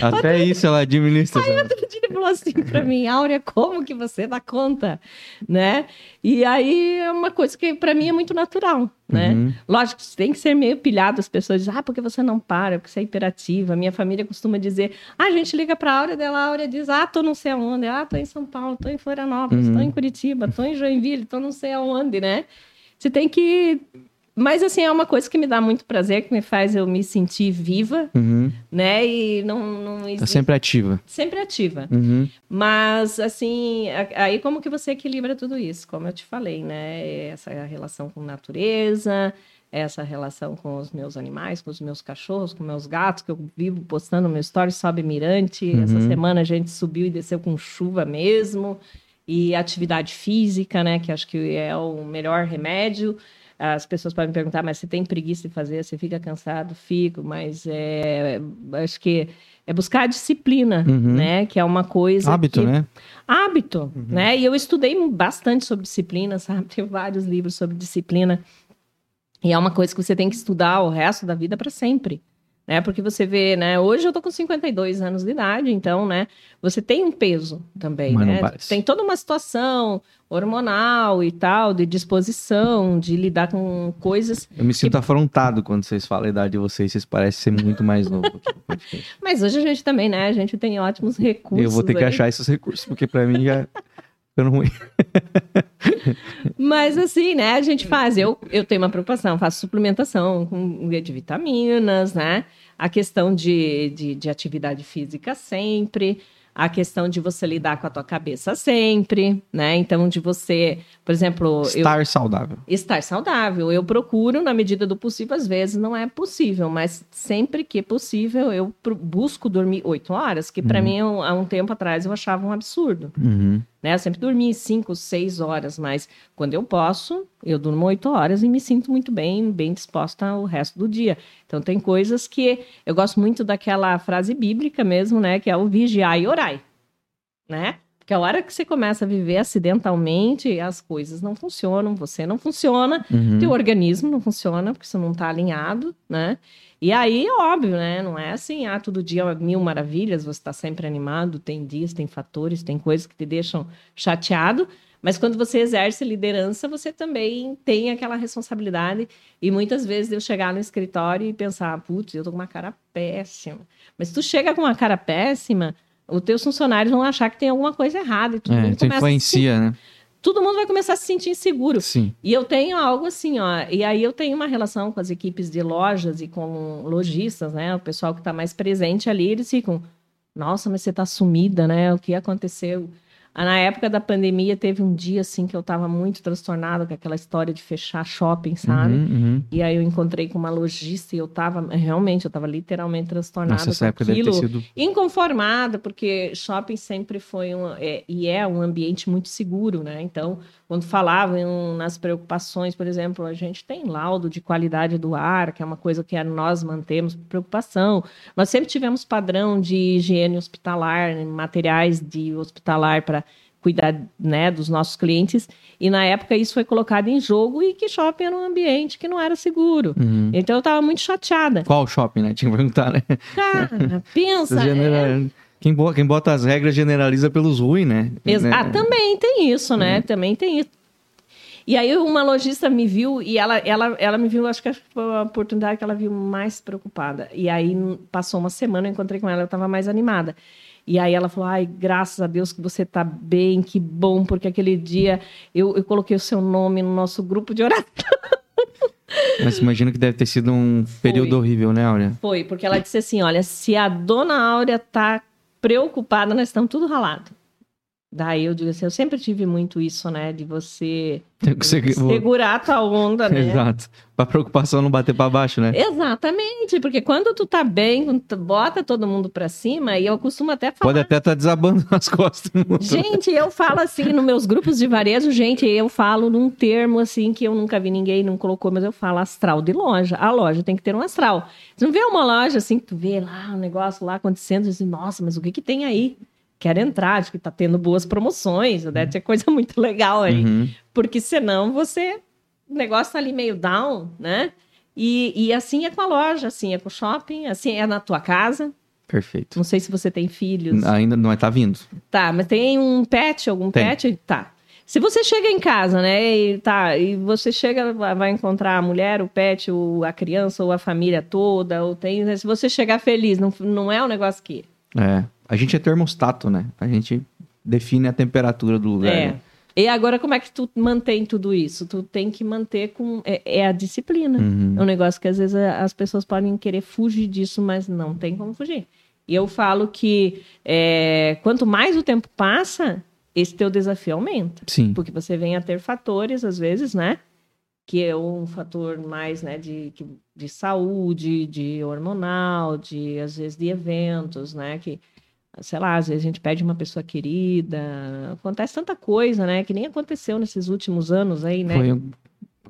Até isso ela administra. Aí outro dia ele falou assim para mim, Áurea, como que você dá conta, né? E aí é uma coisa que para mim é muito natural, né? Uhum. Lógico, tem que ser meio pilhado, as pessoas dizem, ah, porque você não para, porque você é imperativa. Minha família costuma dizer, ah, a gente liga para a Áurea, dela a Áurea diz, ah, tô não sei aonde, ah, tô em São Paulo, tô em Florianópolis, uhum. tô em Curitiba, tô em Joinville, tô não sei aonde, né? Você tem que Mas, assim, é uma coisa que me dá muito prazer, que me faz eu me sentir viva, Uhum. né? E não, não Tá existe... sempre ativa. sempre ativa. Uhum. Mas, assim, aí como que você equilibra tudo isso? Como eu te falei, né? Essa relação com natureza, essa relação com os meus animais, com os meus cachorros, com meus gatos, que eu vivo postando meu story, sobe mirante. Essa Uhum. semana a gente subiu e desceu com chuva mesmo. E atividade física, né? Que acho que é o melhor remédio. As pessoas podem me perguntar, mas você tem preguiça de fazer? Você fica cansado? Fico, mas é, acho que é buscar a disciplina, Uhum. né? Que é uma coisa Hábito, que- né? hábito, né? E eu estudei bastante sobre disciplina, sabe? Tem vários livros sobre disciplina. E é uma coisa que você tem que estudar o resto da vida para sempre. Né? Porque você vê, né? Hoje eu tô com 52 anos de idade, então, né? Você tem um peso também, Mas né? Tem toda uma situação hormonal e tal, de disposição, de lidar com coisas. Eu me sinto afrontado quando vocês falam a idade de vocês. Vocês parecem ser muito mais novo. Mas hoje a gente também, né? A gente tem ótimos recursos. Eu vou ter que aí. achar esses recursos, porque pra mim já ficando ruim. Mas assim, né, a gente faz. Eu, eu tenho uma preocupação, faço suplementação com de vitaminas, né? A questão de, de, de atividade física sempre. A questão de você lidar com a tua cabeça sempre, né? Então, de você, por exemplo, eu, Estar saudável. estar saudável. Eu procuro, na medida do possível, às vezes não é possível, mas sempre que possível, eu busco dormir oito horas, que para Uhum. mim, eu- há um tempo atrás, eu achava um absurdo Uhum. Né? Eu sempre dormi cinco, seis horas, mas quando eu posso, eu durmo oito horas e me sinto muito bem, bem disposta o resto do dia. Então tem coisas que eu gosto muito daquela frase bíblica mesmo, né? Que é o vigiar e orai, né? Porque a hora que você começa a viver acidentalmente, as coisas não funcionam, você não funciona, Uhum. teu organismo não funciona, porque você não está alinhado, né? E aí, óbvio, né? Não é assim, ah, todo dia mil maravilhas, você está sempre animado, tem dias, tem fatores, tem coisas que te deixam chateado, mas quando você exerce liderança, você também tem aquela responsabilidade. E muitas vezes eu chegar no escritório e pensar, putz, eu tô com uma cara péssima. Mas se tu chega com uma cara péssima, os teus funcionários vão achar que tem alguma coisa errada. E todo, É, tu influencia, né? todo mundo vai começar a se sentir inseguro. Sim. E eu tenho algo assim, ó. E aí eu tenho uma relação com as equipes de lojas e com lojistas, né? O pessoal que está mais presente ali, eles ficam, nossa, mas você tá sumida, né? O que aconteceu? Ah, Na época da pandemia, teve um dia assim que eu estava muito transtornada com aquela história de fechar shopping, sabe? Uhum, uhum. E aí eu encontrei com uma lojista e eu tava, realmente, eu tava literalmente transtornada Nossa, essa época deve aquilo ter sido. inconformada, porque shopping sempre foi um, é, e é um ambiente muito seguro, né? Então, quando falavam nas preocupações, por exemplo, a gente tem laudo de qualidade do ar, que é uma coisa que nós mantemos preocupação. Nós sempre tivemos padrão de higiene hospitalar, né, materiais de hospitalar para cuidar né, dos nossos clientes. E na época isso foi colocado em jogo e que shopping era um ambiente que não era seguro. Uhum. Então eu estava muito chateada. Qual shopping, né? Tinha que perguntar, né? Cara, pensa. É- Quem, bo- quem bota as regras generaliza pelos ruins, né? Ex- Né? Ah, também tem isso, né? Também tem isso. E aí uma lojista me viu e ela, ela, ela me viu, acho que foi a oportunidade que ela viu mais preocupada. E aí passou uma semana, eu encontrei com ela, eu estava mais animada. E aí ela falou, ai, graças a Deus que você tá bem, que bom, porque aquele dia eu, eu coloquei o seu nome no nosso grupo de oração. Mas imagino que deve ter sido um período horrível, né, Áurea? Foi, porque ela disse assim, olha, se a dona Áurea tá preocupada, nós estamos tudo ralado. Daí eu digo assim, eu sempre tive muito isso, né, de você Você- segurar a tua onda, né? Exato. Pra preocupação não bater pra baixo, né? Exatamente, porque quando tu tá bem, quando tu bota todo mundo pra cima, e eu costumo até falar. Pode até estar desabando nas costas. Gente, eu falo assim nos meus grupos de varejo, gente, eu falo num termo assim que eu nunca vi ninguém não colocou, mas eu falo astral de loja. A loja tem que ter um astral. Você não vê uma loja assim que tu vê lá um negócio lá acontecendo, e diz, nossa, mas o que que tem aí? Quero entrar, acho que tá tendo boas promoções, deve ter coisa muito legal aí. Uhum. Porque senão você. O negócio tá ali meio down, né? E, e assim é com a loja, assim é com o shopping, assim é na tua casa. Perfeito. Não sei se você tem filhos. Ainda não é, tá vindo. Tá, mas tem um pet, algum Tem. pet? Tá. Se você chega em casa, né, e tá, e você chega, vai encontrar a mulher, o pet, o, a criança ou a família toda, ou tem, se você chegar feliz, não, não é um negócio que... É. A gente é termostato, né? A gente define a temperatura do lugar. É. né? E agora, como é que tu mantém tudo isso? Tu tem que manter com. É, é a disciplina. Uhum. É um negócio que às vezes as pessoas podem querer fugir disso, mas não tem como fugir. E eu falo que é, quanto mais o tempo passa, esse teu desafio aumenta. Sim. Porque você vem a ter fatores, às vezes, né? Que é um fator mais né, de, de saúde, de hormonal, de às vezes de eventos, né? Que, sei lá, às vezes a gente perde uma pessoa querida. Acontece tanta coisa, né? Que nem aconteceu nesses últimos anos aí, né? Foi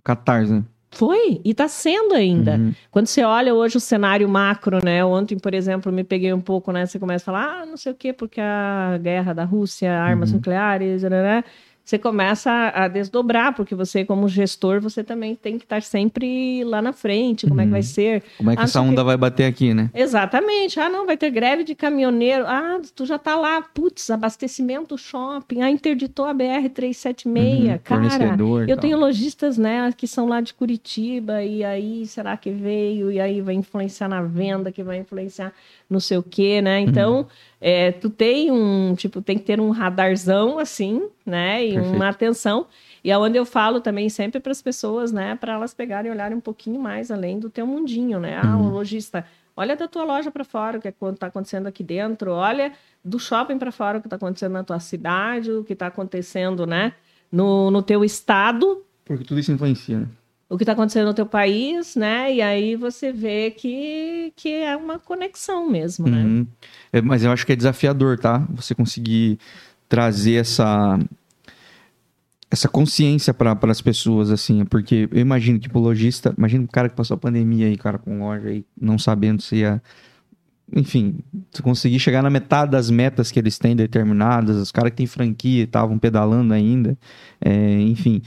catarse, né? Foi, e está sendo ainda. Uhum. Quando você olha hoje o cenário macro, né? Ontem, por exemplo, me peguei um pouco, né? Você começa a falar, ah, não sei o quê, porque a guerra da Rússia, armas Uhum. nucleares, né? Você começa a desdobrar, porque você, como gestor, você também tem que estar sempre lá na frente. Como é que vai Uhum. ser? Como é que Ah, essa onda vai bater aqui, né? Exatamente. Ah, não, vai ter greve de caminhoneiro. Ah, tu já tá lá. Putz, abastecimento shopping. Ah, interditou a BR-376. Uhum, Cara, eu tenho lojistas, né, que são lá de Curitiba. E aí, será que veio? E aí vai influenciar na venda, que vai influenciar não sei o quê, né? Então, Uhum. É, tu tem um, tipo, tem que ter um radarzão, assim, né? E Perfeito. uma atenção. E é onde eu falo também sempre para as pessoas, né, para elas pegarem e olharem um pouquinho mais além do teu mundinho, né? Ah, o Uhum. lojista, olha da tua loja para fora, o que está acontecendo aqui dentro, olha do shopping para fora o que está acontecendo na tua cidade, o que está acontecendo, né, no, no teu estado, Porque tudo isso influencia, né? O que está acontecendo no teu país, né? E aí você vê que, que é uma conexão mesmo, né? Uhum. É, mas eu acho que é desafiador, tá? Você conseguir trazer essa essa consciência para as pessoas, assim, porque eu imagino, tipo, o lojista, imagina um cara que passou a pandemia aí, cara, com loja aí, não sabendo se ia. Enfim, se conseguir chegar na metade das metas que eles têm determinadas, os caras que têm franquia estavam pedalando ainda, é, enfim.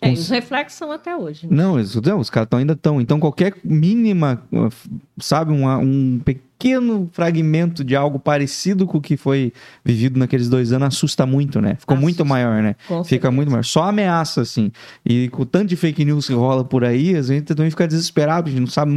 É, cons- os reflexos são até hoje. né? não, eles- não, os caras ainda estão. Então, qualquer mínima, f- sabe, uma- um pequeno fragmento de algo parecido com o que foi vivido naqueles dois anos assusta muito, né? Ficou muito Assusta. maior, né? Com Fica certeza. muito maior. Só ameaça, assim. E com o tanto de fake news que rola por aí, a gente também fica desesperado, a gente não sabe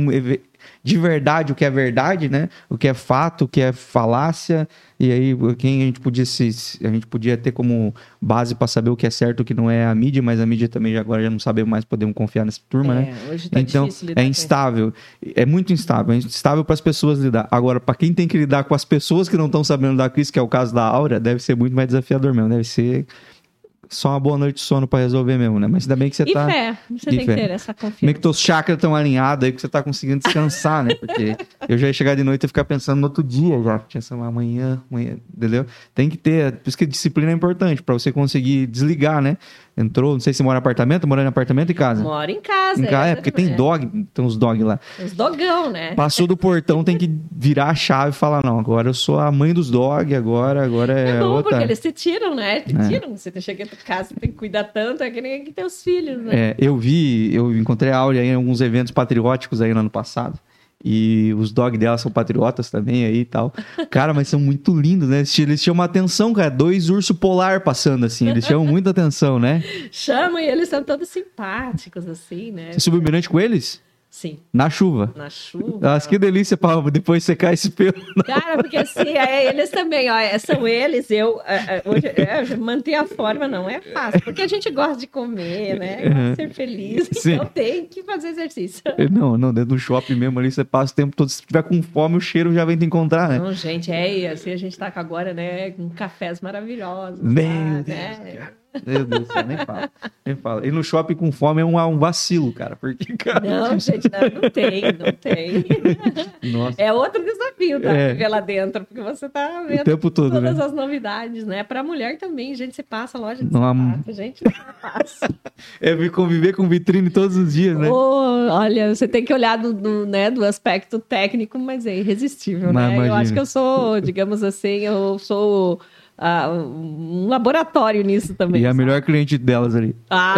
de verdade o que é verdade, né? O que é fato, o que é falácia. E aí, quem a gente podia se, a gente podia ter como base para saber o que é certo e o que não é a mídia, mas a mídia também já- agora já não sabemos mais, podemos confiar nessa turma, né? É, hoje tá então, difícil lidar é instável. É muito instável. É instável para as pessoas lidar. Agora, para quem tem que lidar com as pessoas que não estão sabendo lidar com isso, que é o caso da Aura, deve ser muito mais desafiador mesmo. Deve ser só uma boa noite de sono para resolver mesmo, né? Mas ainda bem que você E tá. fé, você E tem fé. que ter essa Como é confiança. que teus chakras estão alinhados aí que você tá conseguindo descansar, né? Porque eu já ia chegar de noite e ficar pensando no outro dia já. Tinha essa amanhã, amanhã, entendeu? Tem que ter. Por isso que disciplina é importante, para você conseguir desligar, né? Entrou, não sei se mora em apartamento, mora em apartamento e casa. Mora em casa. Em casa, é, porque tem exatamente. dog, tem uns dog lá. Os dogão, né? Passou do portão, tem que virar a chave e falar: não, agora eu sou a mãe dos dog, agora, agora é, É bom, outra. porque eles te tiram, né? Te É. tiram. Você chega em casa, tem que cuidar tanto, é que nem que teus filhos, né? É, eu vi, eu encontrei a Áurea em alguns eventos patrióticos aí no ano passado. E os dog dela são patriotas também aí e tal. Cara, mas são muito lindos, né? Eles chamam atenção, cara. Dois urso polar passando assim. Eles chamam muita atenção, né? Chama e eles são todos simpáticos, assim, né? Você subiu o mirante com eles? Sim, Na chuva. na chuva. Nossa, que delícia pra depois secar esse pelo. Cara, porque assim, é, eles também, ó, é, são eles, eu, é, é, hoje, é, manter a forma não é fácil, porque a gente gosta de comer, né? De ser feliz, Sim. então tem que fazer exercício. Não, não, dentro do shopping mesmo ali, você passa o tempo todo. Se tiver com fome, o cheiro já vem te encontrar, né? Não, gente, é assim, a gente tá com agora, né, com cafés maravilhosos. Meu tá, Deus, né? cara. Meu Deus, nem fala. Nem fala. E no shopping com fome é um, um vacilo, cara. Porque, cara. Não, gente, não, não tem, não tem. Nossa. É outro desafio, tá? É. Viver lá dentro, porque você tá O vendo tempo todo, todas né? as novidades, né? Pra mulher também, gente, você passa a loja de Não sapato, gente, não é. É conviver com vitrine todos os dias, né? Ô, olha, você tem que olhar do, do, né, do aspecto técnico, mas é irresistível, Mas né? Eu imagina. acho que eu sou, digamos assim, eu sou ah, um laboratório nisso também. E é a sabe? melhor cliente delas ali. Ah,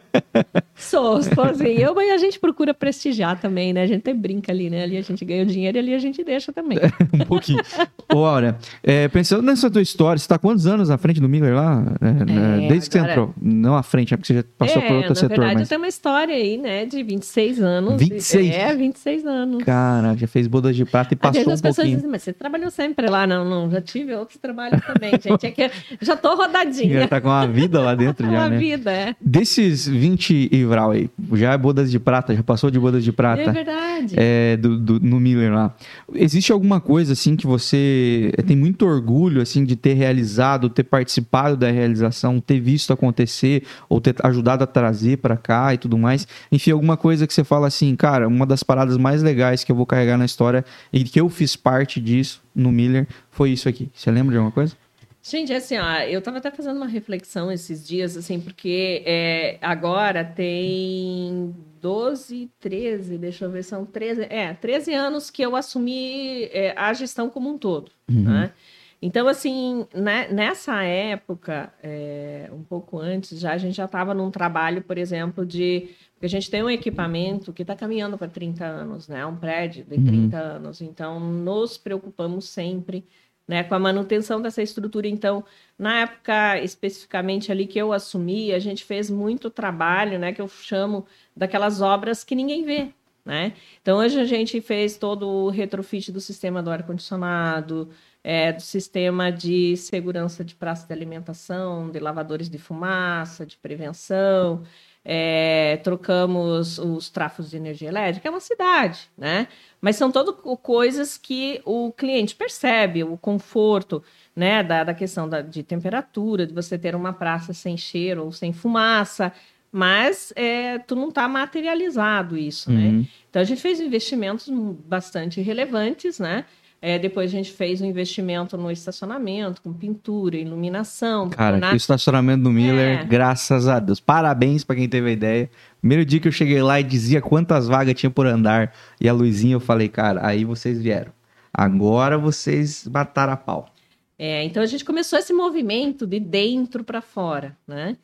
sou, sou assim. Eu, mas a gente procura prestigiar também, né? A gente até brinca ali, né? Ali a gente ganha o dinheiro e ali a gente deixa também. um pouquinho. Áurea, é, pensando nessa tua história, você tá quantos anos à frente do Miller lá? É, né, Desde que você entrou. Não à frente, é porque você já passou é, por outro na setor, verdade, eu mas. tenho uma história aí, né? De 26 anos. 26? É, 26 anos. Cara, já fez bodas de prata e Às passou um as pessoas pouquinho. dizem, mas você trabalhou sempre lá? Não, não, já tive outros trabalhos também, gente. É que já tô rodadinha. Já tá com uma vida lá dentro já, uma né? vida, é. Desses 20 Ivral aí, já é bodas de prata, já passou de bodas de prata. É verdade. É, do, do- no Miller lá. Existe alguma coisa assim que você tem muito orgulho assim de ter realizado, ter participado da realização, ter visto acontecer ou ter ajudado a trazer pra cá e tudo mais? Enfim, alguma coisa que você fala assim, cara, uma das paradas mais legais que eu vou carregar na história e que eu fiz parte disso no Miller foi isso aqui. Você lembra de alguma coisa? Gente, assim, ó, eu tava até fazendo uma reflexão esses dias, assim, porque é, agora tem 12, 13, deixa eu ver, são 13, é, 13 anos que eu assumi é, a gestão como um todo, né? Então, assim, né, nessa época, é, um pouco antes, já a gente já estava num trabalho, por exemplo, de. Porque a gente tem um equipamento que está caminhando para 30 anos, né? Um prédio de 30 anos. Então, nos preocupamos sempre né, com a manutenção dessa estrutura. Então, na época especificamente ali que eu assumi, a gente fez muito trabalho, né, que eu chamo daquelas obras que ninguém vê, né? Então, hoje a gente fez todo o retrofit do sistema do ar-condicionado, é, do sistema de segurança de praça de alimentação, de lavadores de fumaça, de prevenção, é, trocamos os trafos de energia elétrica, é uma cidade, né? Mas são todas coisas que o cliente percebe, o conforto, né? Da, da questão da, de temperatura, de você ter uma praça sem cheiro ou sem fumaça, mas é, tu não está materializado isso, né? Uhum. Então a gente fez investimentos bastante relevantes, né? É, depois a gente fez um investimento no estacionamento, com pintura, iluminação. Cara, na- o estacionamento do Miller, É. graças a Deus. Parabéns pra quem teve a ideia. Primeiro dia que eu cheguei lá e dizia quantas vagas tinha por andar. E a luzinha, eu falei, cara, aí vocês vieram. Agora vocês mataram a pau. É, então a gente começou esse movimento de dentro para fora, né?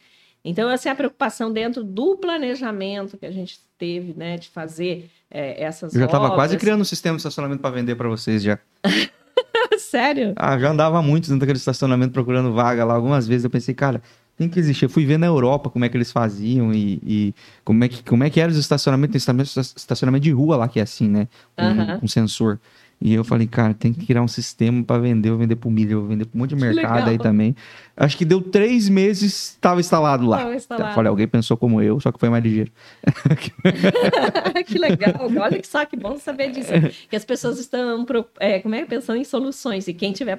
Então, assim, a preocupação dentro do planejamento que a gente teve, né, de fazer é, essas Eu já tava obras. quase criando um sistema de estacionamento pra vender pra vocês já. Sério? Ah, já andava muito dentro daquele estacionamento procurando vaga lá. Algumas vezes eu pensei, cara, tem que existir. Eu fui ver na Europa como é que eles faziam e, e como, é que, como é que eram os estacionamentos. Tem estacionamento, de rua lá que é assim, né? Com, com sensor. E eu falei, cara, tem que criar um sistema pra vender. Eu vender pro milho, eu vender pro um monte de Que mercado legal. aí também. Acho que deu três meses, estava instalado lá. Tava instalado. Falei, alguém pensou como eu, só que foi mais ligeiro. que legal. Olha que só que bom saber disso. Que as pessoas estão é, como é, pensando em soluções. E quem estiver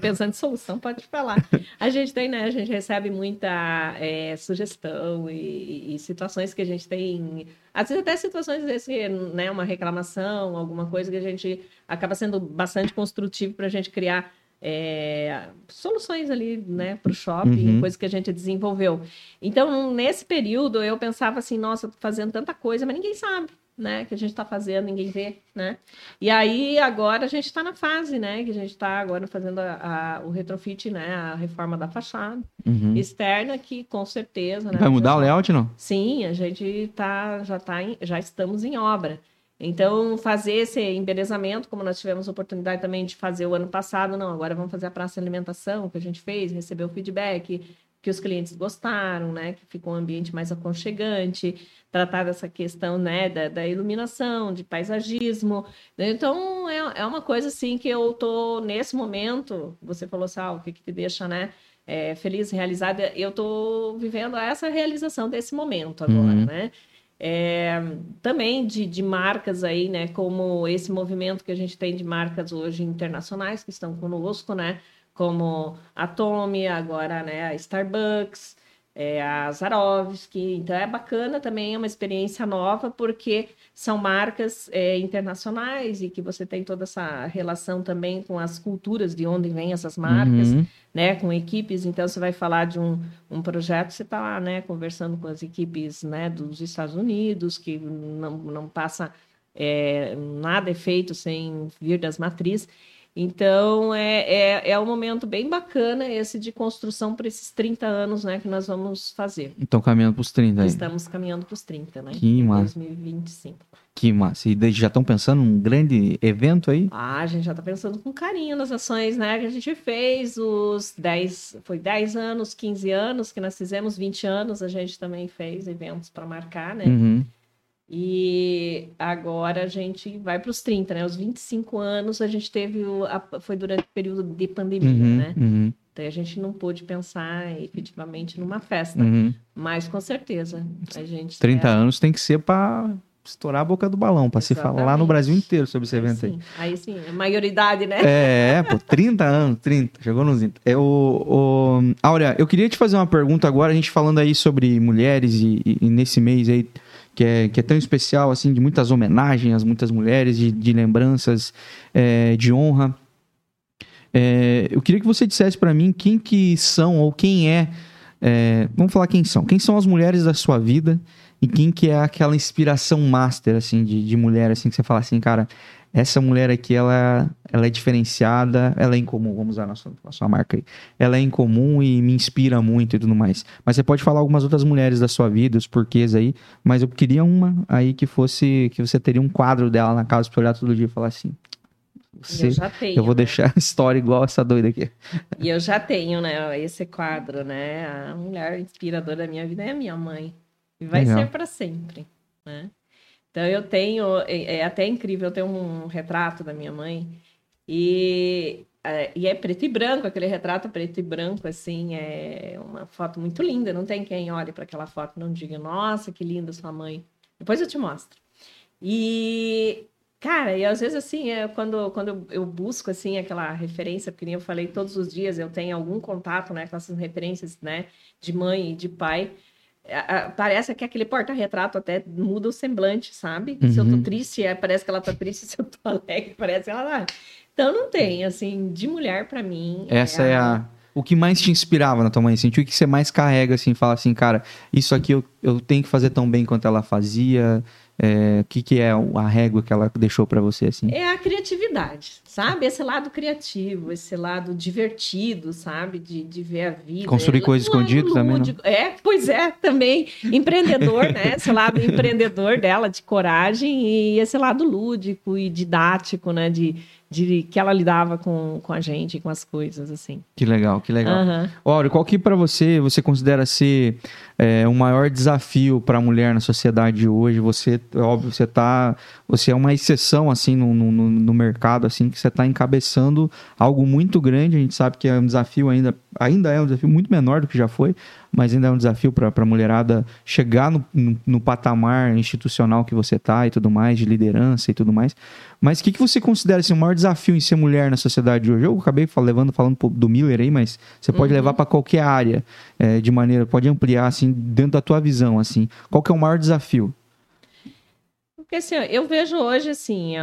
pensando em solução pode falar. A gente tem, né? A gente recebe muita é, sugestão e, e situações que a gente tem. Às vezes até situações desse, né? Uma reclamação, alguma coisa que a gente acaba sendo bastante construtivo para a gente criar. é, soluções ali, né, para o shopping, Uhum. coisas que a gente desenvolveu. Então, nesse período, eu pensava assim, nossa, tô fazendo tanta coisa, mas ninguém sabe, né, que a gente está fazendo, ninguém vê, né? E aí, agora, a gente está na fase, né, que a gente está agora fazendo a- a- o retrofit, né, a reforma da fachada Uhum. externa, que com certeza... Né, Vai mudar o layout, não? Sim, a gente tá, já, tá em- já estamos em obra. Então, fazer esse embelezamento, como nós tivemos a oportunidade também de fazer o ano passado, não, agora vamos fazer a praça de alimentação, que a gente fez, recebeu feedback, que os clientes gostaram, né, que ficou um ambiente mais aconchegante, tratar dessa questão, né, da, da iluminação, de paisagismo. Então, é, é uma coisa, assim, que eu tô, nesse momento, você falou assim, ah, o que que te deixa, né, é, feliz, realizada, eu tô vivendo essa realização desse momento agora, Uhum. né? É, também de, de marcas aí, né? Como esse movimento que a gente tem de marcas hoje internacionais que estão conosco, né? Como a Tommy, agora né, a Starbucks, é, a Zarovski. Então é bacana também, é uma experiência nova, porque são marcas é, internacionais e que você tem toda essa relação também com as culturas de onde vêm essas marcas Uhum. né, com equipes. Então, você vai falar de um, um projeto, você está lá, né, conversando com as equipes, né, dos Estados Unidos, que não, não passa é, nada é feito sem vir das matrizes. Então, é, é, é um momento bem bacana esse de construção para esses 30 anos, né, que nós vamos fazer. Então caminhando pros 30 aí. Estamos caminhando para os 30, né? Que massa. 2025. Que massa. E já estão pensando num grande evento aí? Ah, a gente já está pensando com carinho nas ações, né? Que a gente fez os 10, foi 10 anos, 15 anos que nós fizemos, 20 anos a gente também fez eventos para marcar, né? Uhum. E agora a gente vai para os 30, né? Os 25 anos a gente teve. O, a, foi durante o período de pandemia, Uhum, né? uhum, Então a gente não pôde pensar efetivamente numa festa. uhum. Mas com certeza a gente. 30 é, anos tem que ser pra estourar a boca do balão, pra se falar no. Brasil inteiro sobre esse aí evento aí. sim, aí sim, a maioridade, né? É, pô, 30 anos, 30, chegou nos 30. É, o, o... Áurea, eu queria te fazer uma pergunta agora, a gente falando aí sobre mulheres e, e- e nesse mês aí, que é, que é tão especial, assim, de muitas homenagens muitas mulheres, de, de lembranças, é, de honra. É, eu queria que você dissesse pra mim quem que são ou quem é, é, vamos falar quem são, quem são as mulheres da sua vida e quem que é aquela inspiração master, assim, de, de mulher, assim, que você fala assim, cara, essa mulher aqui, ela, ela é diferenciada, ela é incomum, vamos usar a nossa, a sua marca aí. Ela é incomum e me inspira muito e tudo mais. Mas você pode falar algumas outras mulheres da sua vida, os porquês aí, mas eu queria uma aí que fosse, que você teria um quadro dela na casa pra olhar todo dia e falar assim, você, eu já tenho. eu vou né? deixar a história igual essa doida aqui. E eu já tenho, né, esse quadro, né? A mulher inspiradora da minha vida é a minha mãe. E vai Legal. ser para sempre, né? Então eu tenho, é é até incrível, eu tenho um retrato da minha mãe e, é, e é preto e branco, aquele retrato preto e branco, assim, é uma foto muito linda. Não tem quem olhe para aquela foto e não diga, nossa, que linda sua mãe. Depois eu te mostro. E, cara, e às vezes assim, é, quando, quando eu- busco assim aquela referência, porque nem eu falei, todos os dias eu tenho algum contato, né, com essas referências, né, de mãe e de pai. A- a- Parece que aquele porta-retrato até muda o semblante, sabe? Se eu tô Uhum. triste, é, parece que ela tá triste, se eu tô alegre, parece que ela tá. Então não tem, assim, de mulher pra mim. Essa é a. O que mais te inspirava na tua mãe? Assim, o que você mais carrega, assim, fala assim, cara, isso aqui eu, eu tenho que fazer tão bem quanto ela fazia. É, o que, que é a régua que ela deixou pra você, assim? É a criatividade, sabe? Esse lado criativo, esse lado divertido, sabe? De, de ver a vida. Construir Ela- coisa um lado escondido também, não? lúdico. É, pois é, também. Empreendedor, né? Esse lado empreendedor dela, de coragem, e esse lado lúdico e didático, né? De, de que ela lidava com, com a gente, com as coisas, assim. Que legal, que legal. Aham. Áureo, qual que pra você você considera ser é, o maior desafio pra mulher na sociedade de hoje? Você, óbvio, você tá, você é uma exceção assim no, no, no- mercado assim que você tá encabeçando algo muito grande. A gente sabe que é um desafio ainda, ainda é um desafio muito menor do que já foi, mas ainda é um desafio pra pra mulherada chegar no, no, no patamar institucional que você tá e tudo mais, de liderança e tudo mais. Mas o que, que você considera assim, o maior desafio em ser mulher na sociedade de hoje? Eu acabei levando, falando do Miller aí, mas você pode levar para qualquer área é, de maneira, pode ampliar assim dentro da tua visão assim. Qual que é o maior desafio? Porque assim, eu vejo hoje assim,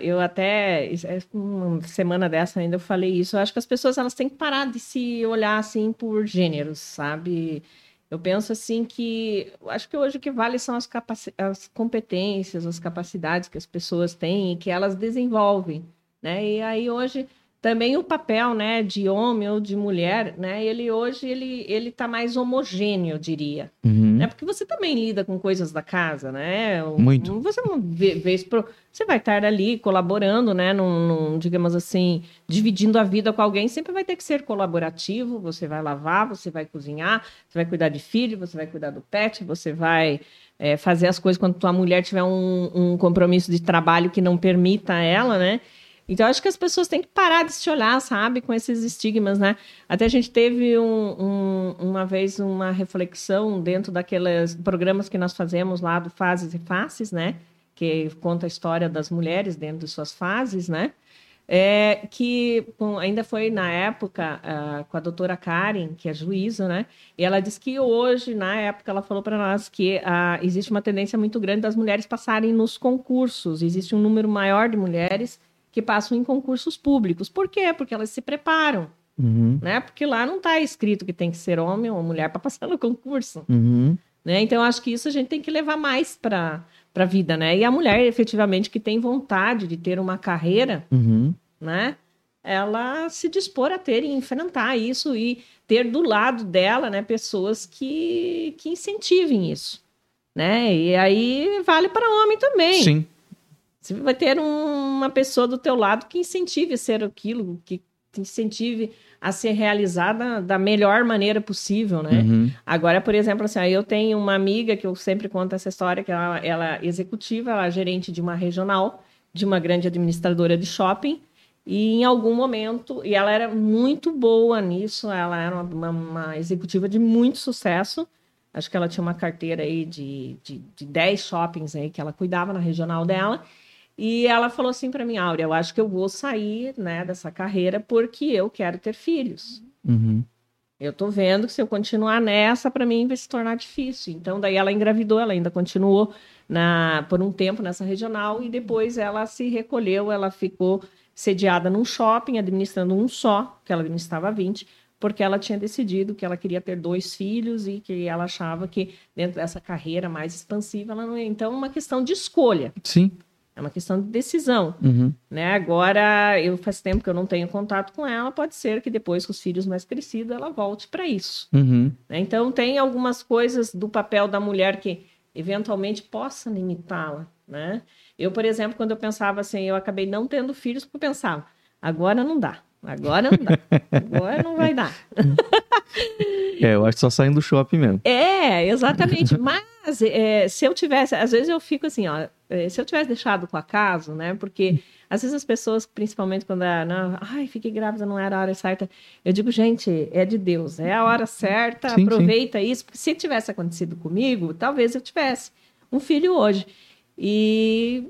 eu até é uma semana dessa ainda eu falei isso. Eu acho que as pessoas elas têm que parar de se olhar assim por gêneros, sabe? Eu penso assim que acho que hoje o que vale são as, as competências, as capacidades que as pessoas têm e que elas desenvolvem, né? E aí hoje também o papel, né, de homem ou de mulher, né? Ele hoje ele ele tá mais homogêneo, eu diria Uhum. né? Porque você também lida com coisas da casa, né? Muito. Você não vê, vez pro... você vai estar ali colaborando, né? Num, num, digamos assim, dividindo a vida com alguém, sempre vai ter que ser colaborativo. Você vai lavar, você vai cozinhar, você vai cuidar de filho, você vai cuidar do pet, você vai é, fazer as coisas quando tua mulher tiver um, um compromisso de trabalho que não permita ela, né? Então, acho que as pessoas têm que parar de se olhar, sabe, com esses estigmas, né? Até a gente teve um- um- uma vez uma reflexão dentro daqueles programas que nós fazemos lá do Fases e Faces, né? Que conta a história das mulheres dentro de suas fases, né? É, que com- ainda foi na época ah, com a doutora Karen, que é juíza, né? E ela disse que hoje, na época, ela falou para nós que ah, existe uma tendência muito grande das mulheres passarem nos concursos. Existe um número maior de mulheres que passam em concursos públicos. Por quê? Porque elas se preparam, Uhum. né? Porque lá não está escrito que tem que ser homem ou mulher para passar no concurso, Uhum. né? Então, acho que isso a gente tem que levar mais para a vida, né? E a mulher, efetivamente, que tem vontade de ter uma carreira, Uhum. né? Ela se dispor a ter e enfrentar isso e ter do lado dela, né, pessoas que, que incentivem isso, né? E aí vale para homem também. Sim. Você vai ter um- uma pessoa do teu lado que incentive a ser aquilo que te incentive a ser realizada da melhor maneira possível, né? Uhum. Agora, por exemplo, assim, eu tenho uma amiga que eu sempre conto essa história, que ela, ela é executiva, ela é gerente de uma regional, de uma grande administradora de shopping, e em algum momento, e ela era muito boa nisso, ela era uma, uma executiva de muito sucesso, acho que ela tinha uma carteira aí de, de, de 10 shoppings aí que ela cuidava na regional dela, e ela falou assim para mim, Áurea, eu acho que eu vou sair né, dessa carreira porque eu quero ter filhos. Uhum. Eu tô vendo que se eu continuar nessa, para mim vai se tornar difícil. Então, daí ela engravidou, ela ainda continuou na, por um tempo nessa regional e depois ela se recolheu, ela ficou sediada num shopping, administrando um só, que ela administrava 20, porque ela tinha decidido que ela queria ter dois filhos e que ela achava que dentro dessa carreira mais expansiva, ela não ia. Então, uma questão de escolha. Sim. É uma questão de decisão. Uhum. Né? Agora, eu faz tempo que eu não tenho contato com ela, pode ser que depois, com os filhos mais crescidos, ela volte para isso. Uhum. Né? Então, tem algumas coisas do papel da mulher que eventualmente possa limitá-la. Né? Eu, por exemplo, quando eu pensava assim, eu acabei não tendo filhos porque eu pensava, agora não dá. Agora não dá. Agora não vai dar. É, eu acho que só saindo do shopping mesmo. É, exatamente. Mas é, se eu tivesse, às vezes eu fico assim, ó, se eu tivesse deixado com acaso, né? Porque às vezes as pessoas, principalmente quando é, não, ai, fiquei grávida, não era a hora certa. Eu digo, gente, é de Deus, é a hora certa, Sim, aproveita isso, porque se tivesse acontecido comigo, talvez eu tivesse um filho hoje. E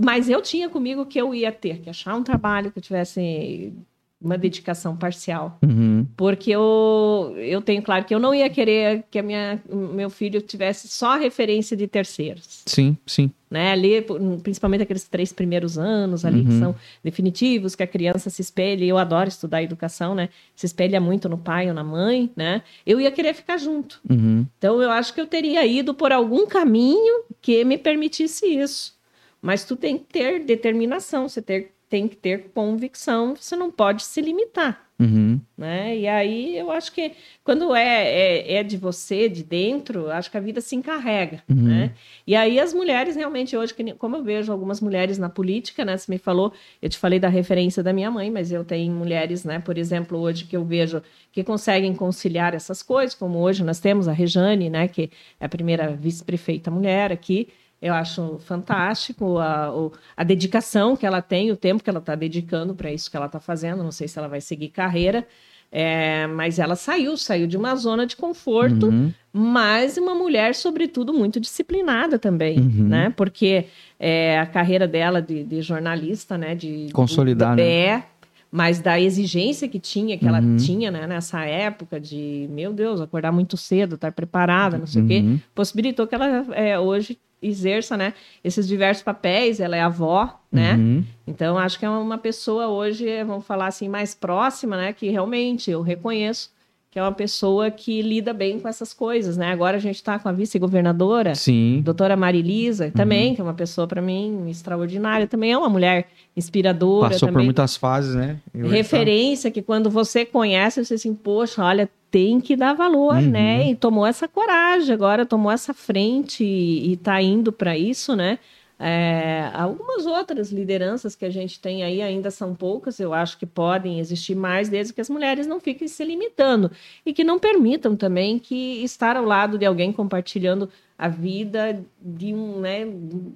mas eu tinha comigo que eu ia ter que achar um trabalho que eu tivesse uma dedicação parcial. Uhum. Porque eu, eu tenho claro que eu não ia querer que a minha, meu filho tivesse só referência de terceiros. Sim, sim. Né? Ali, principalmente aqueles três primeiros anos ali, que Uhum. são definitivos, que a criança se espelha, eu adoro estudar educação, né? Se espelha muito no pai ou na mãe, né? Eu ia querer ficar junto. Uhum. Então, eu acho que eu teria ido por algum caminho que me permitisse isso. Mas tu tem que ter determinação, você ter, tem que ter convicção, você não pode se limitar, Uhum. né? E aí eu acho que quando é, é, é de você, de dentro, acho que a vida se encarrega, Uhum. né? E aí as mulheres realmente hoje, como eu vejo algumas mulheres na política, né? Você me falou, eu te falei da referência da minha mãe, mas eu tenho mulheres, né? Por exemplo, hoje que eu vejo que conseguem conciliar essas coisas, como hoje nós temos a Rejane, né? Que é a primeira vice-prefeita mulher aqui. Eu acho fantástico a, a dedicação que ela tem, o tempo que ela está dedicando para isso que ela está fazendo. Não sei se ela vai seguir carreira, é, mas ela saiu, saiu de uma zona de conforto, Uhum. mas uma mulher, sobretudo, muito disciplinada também, Uhum. né? Porque é, a carreira dela de, de jornalista, né? De, Consolidar, do, né? É, mas da exigência que tinha, que ela Uhum. tinha, né? Nessa época de, meu Deus, acordar muito cedo, estar preparada, não sei o quê, Uhum. possibilitou que ela é, hoje exerça, né? Esses diversos papéis, ela é avó, né? Uhum. Então, acho que é uma pessoa hoje, vamos falar assim, mais próxima, né? Que realmente eu reconheço que é uma pessoa que lida bem com essas coisas, né? Agora a gente está com a vice-governadora, Sim. doutora Marilisa, Uhum. também, que é uma pessoa, para mim, extraordinária. Também é uma mulher inspiradora. Passou por também. muitas fases, né? E hoje tá- Referência que quando você conhece, você assim, poxa, olha, tem que dar valor, Uhum. né? E tomou essa coragem agora, tomou essa frente e, e tá indo para isso, né? É, algumas outras lideranças que a gente tem aí ainda são poucas, eu acho que podem existir mais, desde que as mulheres não fiquem se limitando e que não permitam também que estar ao lado de alguém compartilhando a vida de um, né,